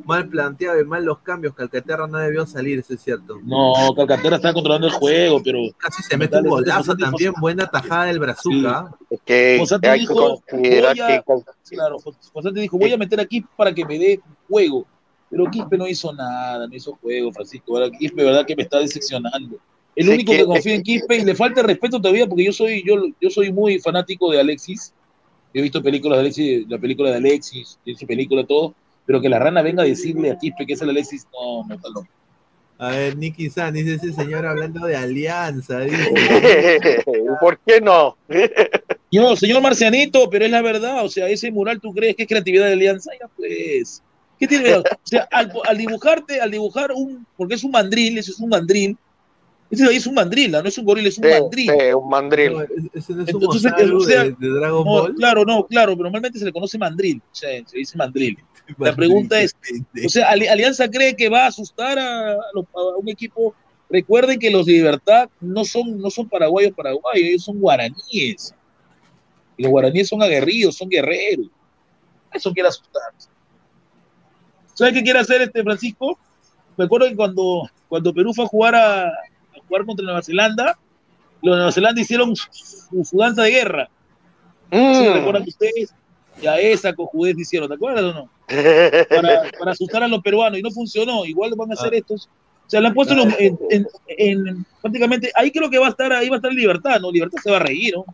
Mal planteado y mal los cambios, Calcaterra no debió salir, eso es cierto. No, Calcaterra está controlando el juego, pero. Casi se mete un golazo también, buena tajada del Brazuca. Es que José te dijo, voy a- que Claro, José te dijo, voy a meter aquí para que me dé juego. Pero Quispe no hizo nada, no hizo juego, Francisco. Ahora Quispe, verdad que me está decepcionando. El Sí, único que- que confía en Quispe y le falta respeto todavía porque yo soy, yo, yo soy muy fanático de Alexis. He visto películas de Alexis, la película de Alexis, su película, todo. Pero que la rana venga a decirle a Quispe que es el Alexis, no, no está loco. A ver, Nicky San, dice ese señor hablando de alianza, dice. [laughs] ¿Por qué no? [laughs] No, señor Marcianito, pero es la verdad. O sea, ese mural, ¿tú crees que es creatividad de alianza? Ya pues. ¿Qué tiene? O sea, al, al dibujarte, al dibujar un, porque es un mandril, eso es un mandril. Ese ahí es un mandril, ¿ah? no es un gorila, es un Sí, mandril. sí, un mandril. No, ese no es un Entonces, o sea, de, de Dragon no, Ball. claro, no, claro, pero normalmente se le conoce mandril. O sea, se dice mandril. [laughs] La pregunta es, o sea, Ali- Alianza cree que va a asustar a, a los- a un equipo. Recuerden que los de Libertad no son, no son paraguayos paraguayos, ellos son guaraníes. Y los guaraníes son aguerridos, son guerreros. Eso quiere asustar. ¿Sabes qué quiere hacer este Francisco? Me acuerdo que cuando, cuando Perú fue a jugar a jugar contra Nueva Zelanda, los de Nueva Zelanda hicieron su, su danza de guerra. ¿Sí Mm. recuerdan ustedes? Ya esa cojudez hicieron, ¿te acuerdas o no? [laughs] para, para asustar a los peruanos y no funcionó. Igual van a hacer estos. O sea, le han puesto en, en- en- en- prácticamente. Ahí creo que va a estar, ahí va a estar Libertad, ¿no? Libertad se va a reír, ¿no?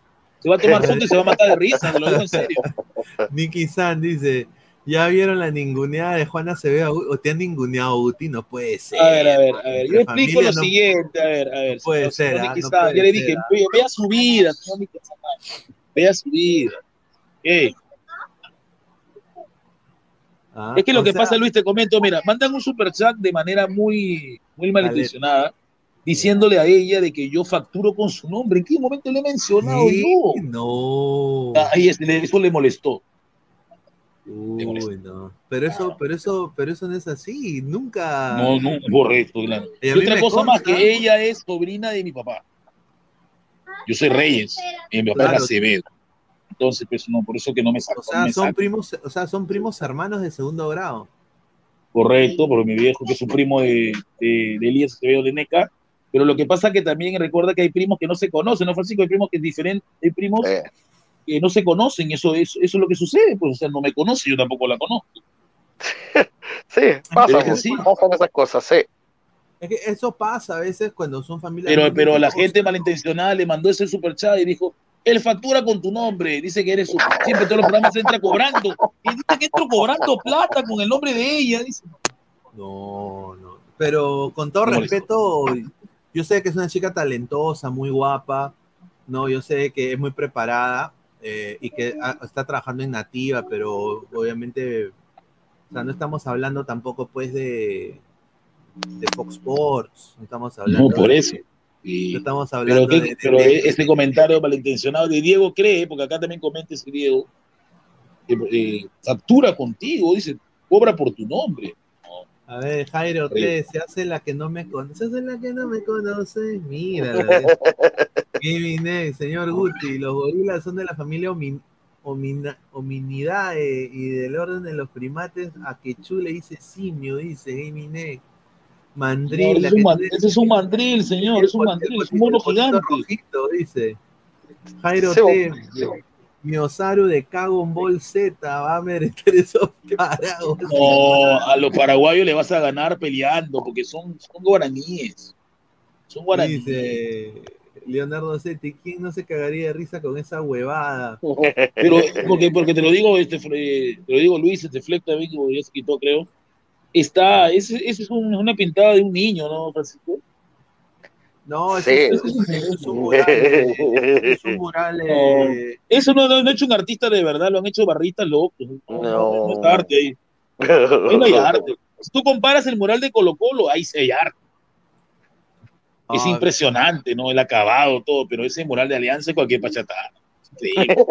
Se va a tomar foto y se va a matar de risa, te lo digo en serio. [laughs] Nicky San dice, ¿ya vieron la ninguneada de Juana Acevedo? ¿O te han ninguneado, Guti? No puede ser. A ver, a ver, a ver. Yo explico lo no- siguiente, a ver, a ver. puede ser, ah, no puede ya le dije, ah. ve- vea su vida. Vea su vida. ¿Qué? Ah, Es que lo que sea, pasa, Luis, te comento, mira, mandan un super chat de manera muy, muy malintencionada. diciéndole a ella de que yo facturo con su nombre. ¿En qué momento le he mencionado Sí, yo? No. Ahí es- eso le molestó. Uy, no. Pero eso, pero eso, pero eso no es así. Nunca. No, no, correcto, claro. Y otra cosa más, que ella es sobrina de mi papá. Yo soy Reyes, y mi papá Claro. era Acevedo. Entonces, pues no, por eso que no me sacó. O sea, son primos, o sea, son primos hermanos de segundo grado. Correcto, porque mi viejo que es un primo de, de, de Elías Acevedo de Neca. Pero lo que pasa que también recuerda que hay primos que no se conocen, ¿no, Francisco? Hay primos que es diferente, hay primos que no se conocen, eso, eso, eso es lo que sucede, pues, o sea, no me conoce, yo tampoco la conozco. [laughs] Sí, pasan, es que sí. pasan esas cosas, sí. Es que eso pasa a veces cuando son familias. Pero, pero la gente malintencionada le mandó ese super chat y dijo, él factura con tu nombre, dice que eres su, siempre todos los programas entra cobrando, y dice que entro cobrando plata con el nombre de ella, dice. No, no. Pero con todo respeto, yo sé que es una chica talentosa, muy guapa, no, yo sé que es muy preparada eh, y que ah, está trabajando en nativa, pero obviamente, o sea, no estamos hablando tampoco pues de, de Fox Sports, no estamos hablando No, por de- eso. Y- no estamos pero hablando que- de, de- pero de- ese comentario malintencionado de Diego cree, porque acá también comenta ese Diego, eh, factura contigo, dice, cobra por tu nombre. A ver, Jairo. ¿qué? Se hace la que no me conoce. Se hace la que no me conoce. Mira. [laughs] Señor Guti. Los gorilas son de la familia Homina- Hominidae y del orden de los primates. A Quechú le dice simio, dice Gaming. Mandril. Ese la es un ese es un mandril, señor, es un mandril, es un mono gigante. rojito, dice. Jairo T. Miosaru de Dragon Ball Z va a merecer [laughs] esos carajos. No, a los paraguayos le vas a ganar peleando, porque son, son guaraníes. Son guaraníes. Dice Leonardo Setti, ¿quién no se cagaría de risa con esa huevada? [laughs] Pero porque, porque te lo digo, este, te lo digo Luis, este Fleck también, que ya se quitó, creo. Está, es un- una pintada de un niño, ¿no, Francisco? No, Sí. es un mural. eh, Es un mural. eh, Eso no, no, no ha hecho un artista de verdad, lo han hecho barristas locos. No, no está arte ahí. Ahí no hay arte. Si tú comparas el mural de Colo Colo, ahí sí hay arte. Es Ah, impresionante, ¿no? El acabado, todo, pero ese mural de Alianza es cualquier pachatada. Increíble. [laughs]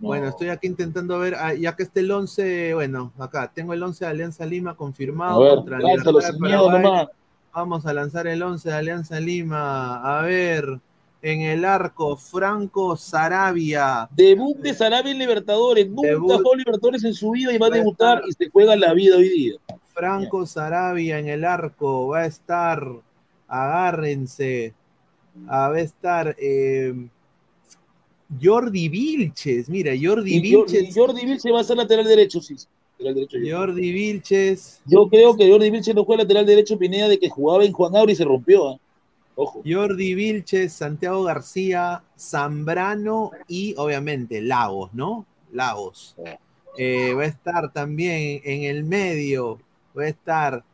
Bueno, estoy aquí intentando ver, ah, ya que esté el 11, bueno, acá tengo el 11 de Alianza Lima confirmado A ver, contra lánzalo Vamos a lanzar el 11 de Alianza Lima. A ver, en el arco, Franco Sarabia. Debut de Sarabia en Libertadores. Nunca Debut. jugó Libertadores en su vida y va a debutar y se juega la vida hoy día. Franco Sarabia en el arco. Va a estar, agárrense, va a estar eh, Jordi Vilches. Mira, Jordi Y Jordi, Vilches. Jordi Vilches va a ser lateral derecho, sí. Lateral derecho, yo. Jordi Vilches. Yo creo que Jordi Vilches no fue lateral derecho Pineda de que jugaba en Juan Auri y se rompió. ¿ah? Ojo. Jordi Vilches, Santiago García, Zambrano y obviamente Lagos, ¿no? Lagos. Eh, va a estar también en el medio, va a estar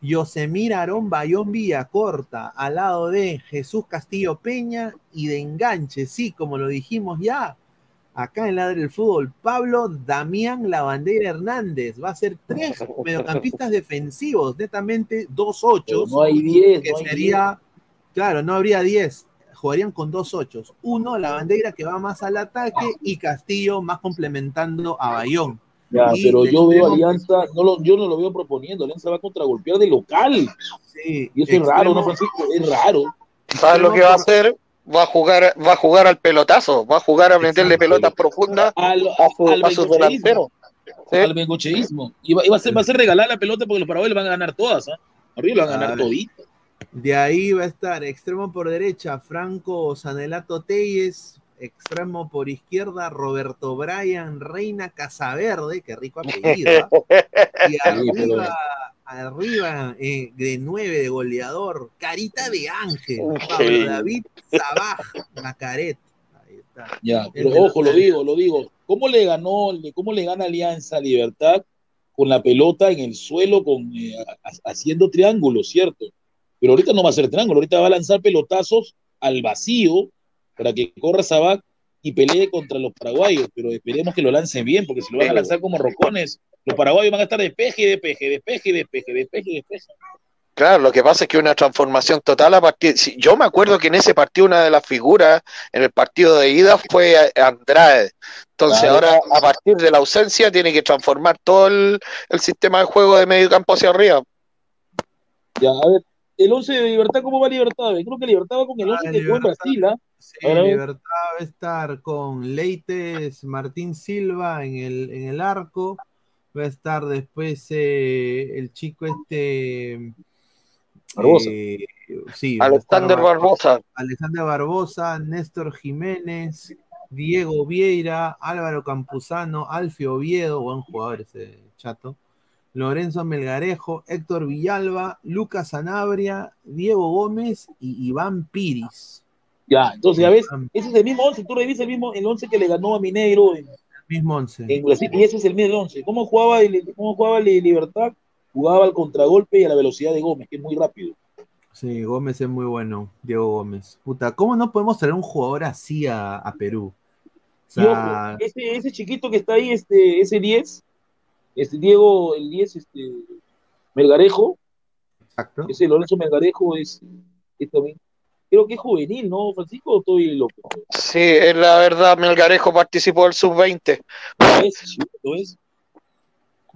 Yosemir Aarón Bayón Villacorta, al lado de Jesús Castillo Peña y de enganche, sí, como lo dijimos ya, acá en Ladre del Fútbol, Pablo Damián Lavandera Hernández, va a ser tres [laughs] mediocampistas defensivos, netamente dos ochos, No hay 10. que no hay sería, claro, no habría 10, jugarían con dos ochos. Uno, la bandera que va más al ataque y Castillo más complementando a Bayón. Ya, Y pero yo veo extremo- Alianza, no lo, yo no lo veo proponiendo. Alianza va a contragolpear de local. Sí, Y eso es raro, ¿no, Francisco? Es raro. ¿Sabes lo que va a hacer? Va a jugar, va a jugar al pelotazo, va a jugar a meterle pelotas profundas Al, a, su- al a sus. Al bengocheísmo. Y va, y va a ser, va a ser regalar la pelota porque los paraguayos le van a ganar todas. ¿ah? Arriba le van a ganar todito. De ahí va a estar extremo por derecha, Franco Sanelato Telles, extremo por izquierda, Roberto Bryan Reina Casaverde, qué rico apellido. ¿ah? [laughs] Y arriba, arriba eh, de nueve de goleador, carita de ángel, Pablo David Sabaj Macaret. Ahí está. Ya, pero ojo, lo digo, lo digo. ¿Cómo le ganó, cómo le gana Alianza Libertad con la pelota en el suelo, con, eh, ha- haciendo triángulos, cierto? Pero ahorita no va a hacer triángulo, ahorita va a lanzar pelotazos al vacío para que corra Sabac y pelee contra los paraguayos, pero esperemos que lo lancen bien, porque si lo van a lanzar como rocones, los paraguayos van a estar despeje, despeje, despeje, despeje, despeje, despeje. Claro, lo que pasa es que una transformación total a partir. Yo me acuerdo que en ese partido una de las figuras en el partido de ida fue Andrade. Entonces Claro. ahora a partir de la ausencia tiene que transformar todo el, el sistema de juego de medio campo hacia arriba. Ya, a ver, el 11 de Libertad, ¿cómo va Libertad? Creo que Libertad va con el 11 Ah, que jugó en. Brasil, ¿ah? Sí, Ahora, Libertad va a estar con Leites, Martín Silva en el, en el arco. Va a estar después eh, el chico este. Barbosa. eh, sí, Alexander Bar- Barbosa. Alexander Barbosa, Néstor Jiménez, Diego Vieira, Álvaro Campuzano, Alfio Oviedo, buen jugador ese chato. Lorenzo Melgarejo, Héctor Villalba, Lucas Sanabria, Diego Gómez y Iván Piris. Ya, entonces ya ves, ese es el mismo 11, tú revisas el mismo, el 11 que le ganó a Mineiro en, Mismo once. en Brasil, y ese es el mismo 11. ¿Cómo jugaba, el, cómo jugaba el Libertad? Jugaba al contragolpe y a la velocidad de Gómez, que es muy rápido. Sí, Gómez es muy bueno, Diego Gómez. Puta, ¿cómo no podemos traer un jugador así a, a Perú? O ese, ese chiquito que está ahí, este, ese 10, este Diego, el 10, este, Melgarejo, exacto. ese Lorenzo Melgarejo es, es también, creo que es juvenil, ¿no, Francisco? ¿O estoy loco? Sí, es la verdad, Melgarejo participó del sub-20. ¿Lo ves? Sí, ¿lo ves?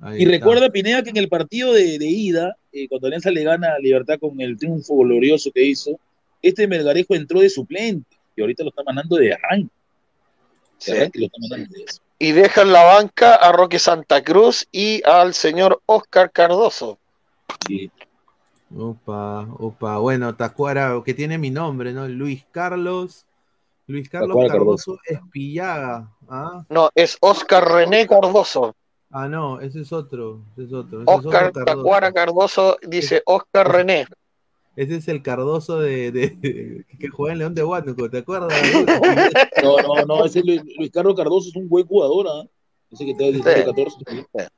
ahí Y está. recuerda, Pineda, que en el partido de, de ida, eh, cuando Alianza le gana a Libertad con el triunfo glorioso que hizo, este Melgarejo entró de suplente y ahorita lo está mandando de arranque. Sí. De arranque lo está mandando de eso. Y deja en la banca a Roque Santa Cruz y al señor Oscar Cardoso. Sí. Opa, opa. Bueno, Tacuara, que tiene mi nombre, ¿no? Luis Carlos. Luis Carlos Tacuara Cardoso Espillaga. ¿ah? No, es Oscar René Cardoso. Ah, no, ese es otro. Ese es otro. Ese es Oscar otro Cardoso. Tacuara Cardoso dice Oscar René. Ese es el Cardoso de, [laughs] de- que juega en León de Huánuco, ¿te acuerdas? [laughs] No, no, no, ese Luis, Luis Carlos Cardoso es un buen jugador, ¿ah? Ese que está desde Sí. 14.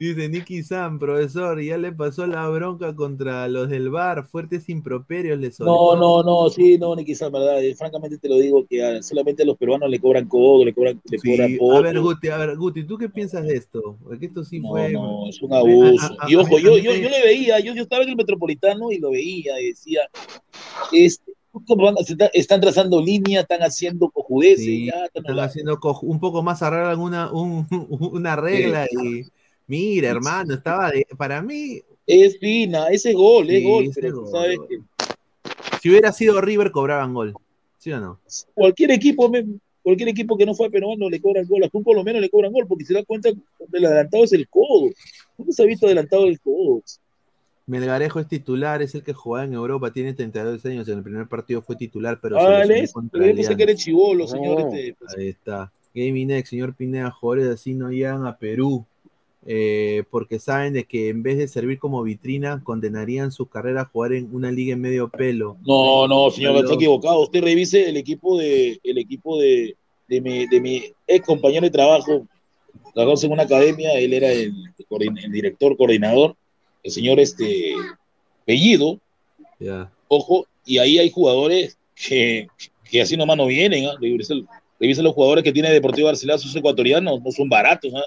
Dice Nicky Sam, profesor, ya le pasó la bronca contra los del bar, fuertes improperios le No, no, no, sí, no, ni quizás, ¿verdad? Eh, Francamente te lo digo que solamente a los peruanos le cobran codo, le cobran, le Sí, cobran a poto. ver, Guti, a ver, Guti, ¿tú qué piensas de esto? Porque esto sí No, fue. no, es un a- abuso. a- a- Y ojo, a- yo, a yo, yo le veía, yo, yo estaba en el Metropolitano y lo veía y decía, este, ¿cómo van a- están trazando líneas, están haciendo cojudeces, Sí, ya, están están haciendo co- un poco más arreglan una, un- [laughs] una regla y mira, hermano, estaba de, para mí, Es fina, ese gol, es gol, ese pero gol, sabes gol. que si hubiera sido River cobraban gol, ¿sí o no? cualquier equipo, cualquier equipo que no fue peruano le cobran gol, a tú por lo menos le cobran gol, porque se da cuenta que el adelantado es el codo. ¿Dónde se ha visto adelantado el codo? Melgarejo es titular, es el que jugaba en Europa, tiene 32 años, en el primer partido fue titular, pero se Ah, contra Yo pensé que era chivolo, señor. este, Ahí está. Gaming Next, señor Pineda, jugadores así no llegan a Perú eh, porque saben de que en vez de servir como vitrina, condenarían su carrera a jugar en una liga en medio pelo. No, no, señor, está equivocado. Usted revise el equipo de, el equipo de, de mi, de mi ex compañero de trabajo. Trabajamos en una academia, él era el, el director, coordinador, el señor este Bellido, Ya. ojo, y ahí hay jugadores que, que así nomás no vienen. Revisa, revisa los jugadores que tiene Deportivo Barcelona, sus ecuatorianos, no son baratos, ¿ah?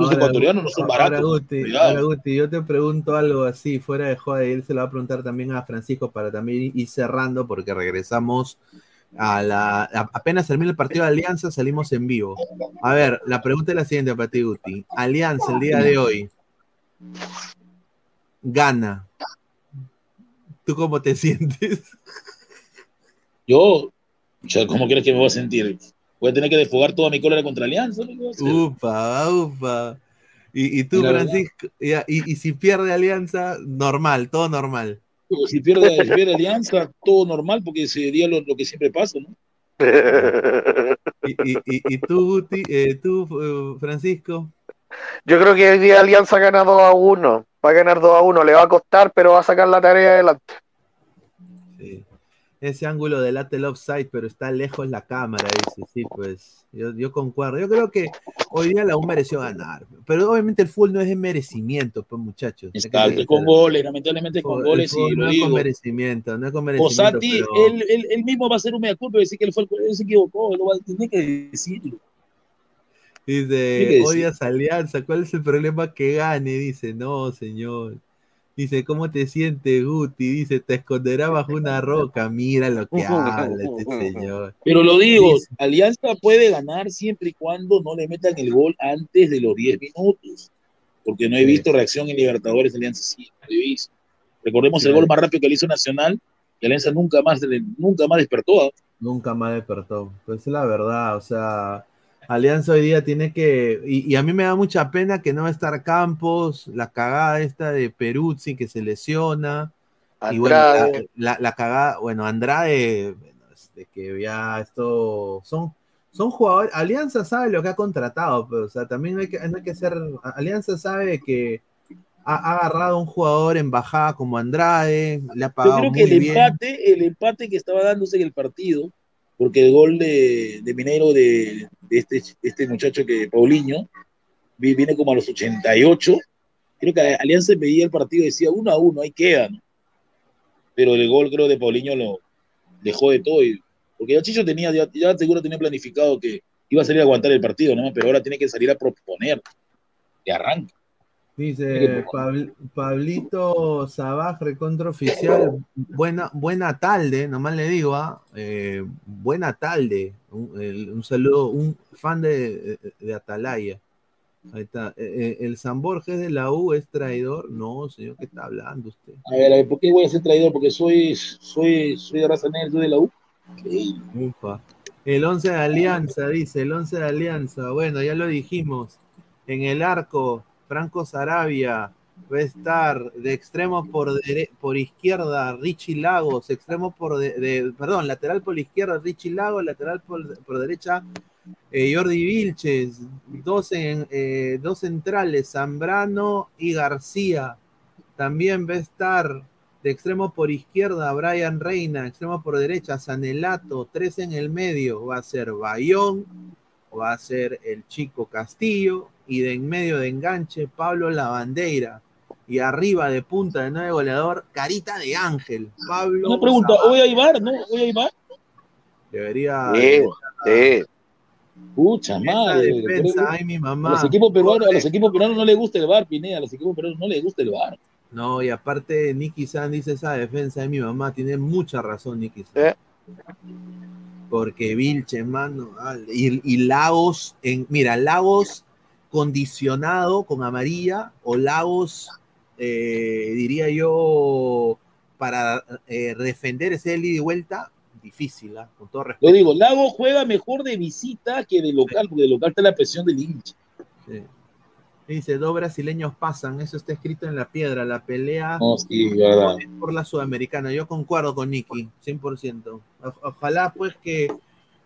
Los ecuatorianos no son ahora, baratos. Guti, ahora, Guti, yo te pregunto algo así, fuera de joda, y él se lo va a preguntar también a Francisco para también ir cerrando, porque regresamos a la. a- apenas termina el partido de Alianza, salimos en vivo. A ver, la pregunta es la siguiente para ti, Guti. Alianza, el día de hoy, gana. ¿Tú cómo te [laughs] sientes? Yo, ¿cómo crees que me voy a sentir? Voy a tener que desfogar toda mi cólera contra Alianza. Upa, upa. Y, y tú, La. Francisco, y, y si pierde Alianza, normal, todo normal. Si pierde, si pierde Alianza, todo normal, porque sería lo, lo que siempre pasa, ¿no? [laughs] Y, y- y- y tú, Guti, eh, tú, eh, Francisco, Yo creo que hoy día Alianza gana 2 a 1. Va a ganar 2 a 1. Le va a costar, pero va a sacar la tarea adelante. Ese ángulo delata el offside, pero está lejos la cámara, dice, sí, pues, yo, yo concuerdo. Yo creo que hoy día la U mereció ganar, pero obviamente el fútbol no es de merecimiento, pues muchachos. Que ser- con goles, lamentablemente con goles, y no lo es con merecimiento, no es con merecimiento. Posati, pero- él, él, él mismo va a hacer un mea culpa y decir que él, fue, el- él se equivocó, él lo va a tener que decirlo. Dice, odias Alianza, ¿cuál es el problema que gane? Dice, no, señor. Dice, ¿cómo te sientes, Guti? Dice, te esconderá bajo una roca. Mira lo que habla este señor. Pero lo digo, Dice- Alianza puede ganar siempre y cuando no le metan el gol antes de los 10 minutos. Porque no he visto reacción en Libertadores Alianza, sí, no he visto. Recordemos el gol más rápido que le hizo Nacional, y Alianza nunca más, nunca más despertó. ¿ah? Nunca más despertó. Pues es la verdad, o sea, Alianza hoy día tiene que, y, y a mí me da mucha pena que no va a estar Campos, la cagada esta de Peruzzi que se lesiona, y bueno, Andrade. la, cagada, bueno, Andrade, bueno, este, que ya esto, son, son jugadores, Alianza sabe lo que ha contratado, pero, o sea, también hay que, no hay que ser, Alianza sabe que ha, agarrado un jugador en bajada como Andrade, le ha Yo pagado creo muy que el bien. empate, el empate que estaba dándose en el partido, porque el gol de, de Mineiro de, este, este muchacho que Paulinho vi- viene como a los 88. Creo que Alianza veía el partido y decía uno a uno, ahí queda. Pero el gol creo de Paulinho lo dejó de todo. y- porque ya Chicho tenía, ya, ya seguro tenía planificado que iba a salir a aguantar el partido, ¿no? Pero ahora tiene que salir a proponer de arranque. Dice Pabl- Pablito Sabaj, recontra oficial. Buena, buena tarde, nomás le digo, ¿ah? Eh, buena tarde. Un, el- un saludo, un fan de, de- Atalaya. Ahí está. Eh, eh, el San Borges de la U es traidor. No, señor, ¿qué está hablando usted? A ver, a ver, ¿por qué voy a ser traidor? Porque soy, soy, soy de raza negra, soy de la U. Ufa. El 11 de Alianza, dice, el 11 de Alianza. Bueno, ya lo dijimos. En el arco, Franco Sarabia va a estar de extremo por, por izquierda, Richie Lagos, extremo por, de, perdón, lateral por izquierda, Richie Lagos, lateral por, por derecha, eh, Jordi Vilches, dos, en, eh, dos centrales, Zambrano y García. También va a estar de extremo por izquierda, Brian Reina, extremo por derecha, Sanelato, tres en el medio, va a ser Bayón, va a ser el chico Castillo, y de en medio de enganche, Pablo Lavandeira. Y arriba de punta de nueve goleador, Carita de Ángel. Pablo. Una pregunta, Zavala. ¿hoy hay bar? ¿No? ¿Hoy hay bar? Debería. Sí, sí. Pucha madre. defensa, ay, mi A mamá. los equipos peruanos, a los equipos peruanos no les gusta el bar, Pineda, a los equipos peruanos no les gusta el bar. No, y aparte, Nicky San dice esa defensa de mi mamá. Tiene mucha razón, Nicky San. Porque Vilche, mano. Y, y Lagos, en, mira, Lagos condicionado con amarilla o Lagos, eh, diría yo, para eh, defender ese ida y vuelta, difícil, ¿ah? con todo respeto. Lo digo, Lago juega mejor de visita que de local, porque de local está la presión del hincha. Sí. Dice, dos brasileños pasan, eso está escrito en la piedra, la pelea sí, por la sudamericana. Yo concuerdo con Nicky, 100%. O- ojalá pues que,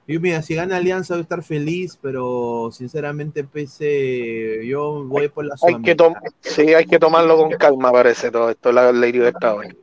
yo mira, si gana Alianza voy a estar feliz, pero sinceramente pese, yo voy por la Hay que sí, hay que tomarlo con calma, parece todo esto, la ley de esta hoy.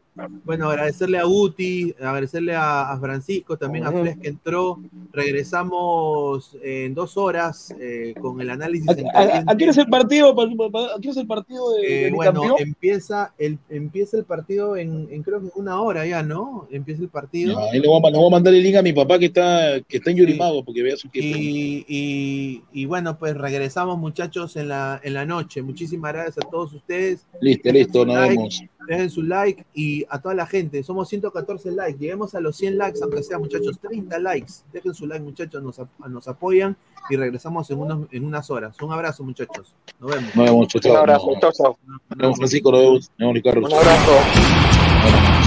Bueno, agradecerle a Guti, agradecerle a, a Francisco, también a. Fles que entró. Regresamos en dos horas eh, con el análisis en ¿A, a, a quién es el partido? pa- pa- pa- ¿A quién es el partido de, Eh, bueno, campeón? empieza el, empieza el partido en, en creo que una hora ya, ¿no? Empieza el partido. Ya, ahí le voy, a, le voy a mandar el link a mi papá que está, que está en Yurimago, porque vea su. Y, y- y bueno, pues regresamos muchachos en la, en la noche. Muchísimas gracias a todos ustedes. Listo, listo, nos like, vemos. Dejen su like y a toda la gente. Somos 114 likes. Lleguemos a los 100 likes, aunque sea muchachos. 30 likes. Dejen su like muchachos, nos, nos apoyan y regresamos en, unos, en unas horas. Un abrazo muchachos. Nos vemos. Nos vemos, chao. Un abrazo, Nos chao, chao. vemos, Francisco, nos vemos, nos vemos, Ricardo. Un abrazo.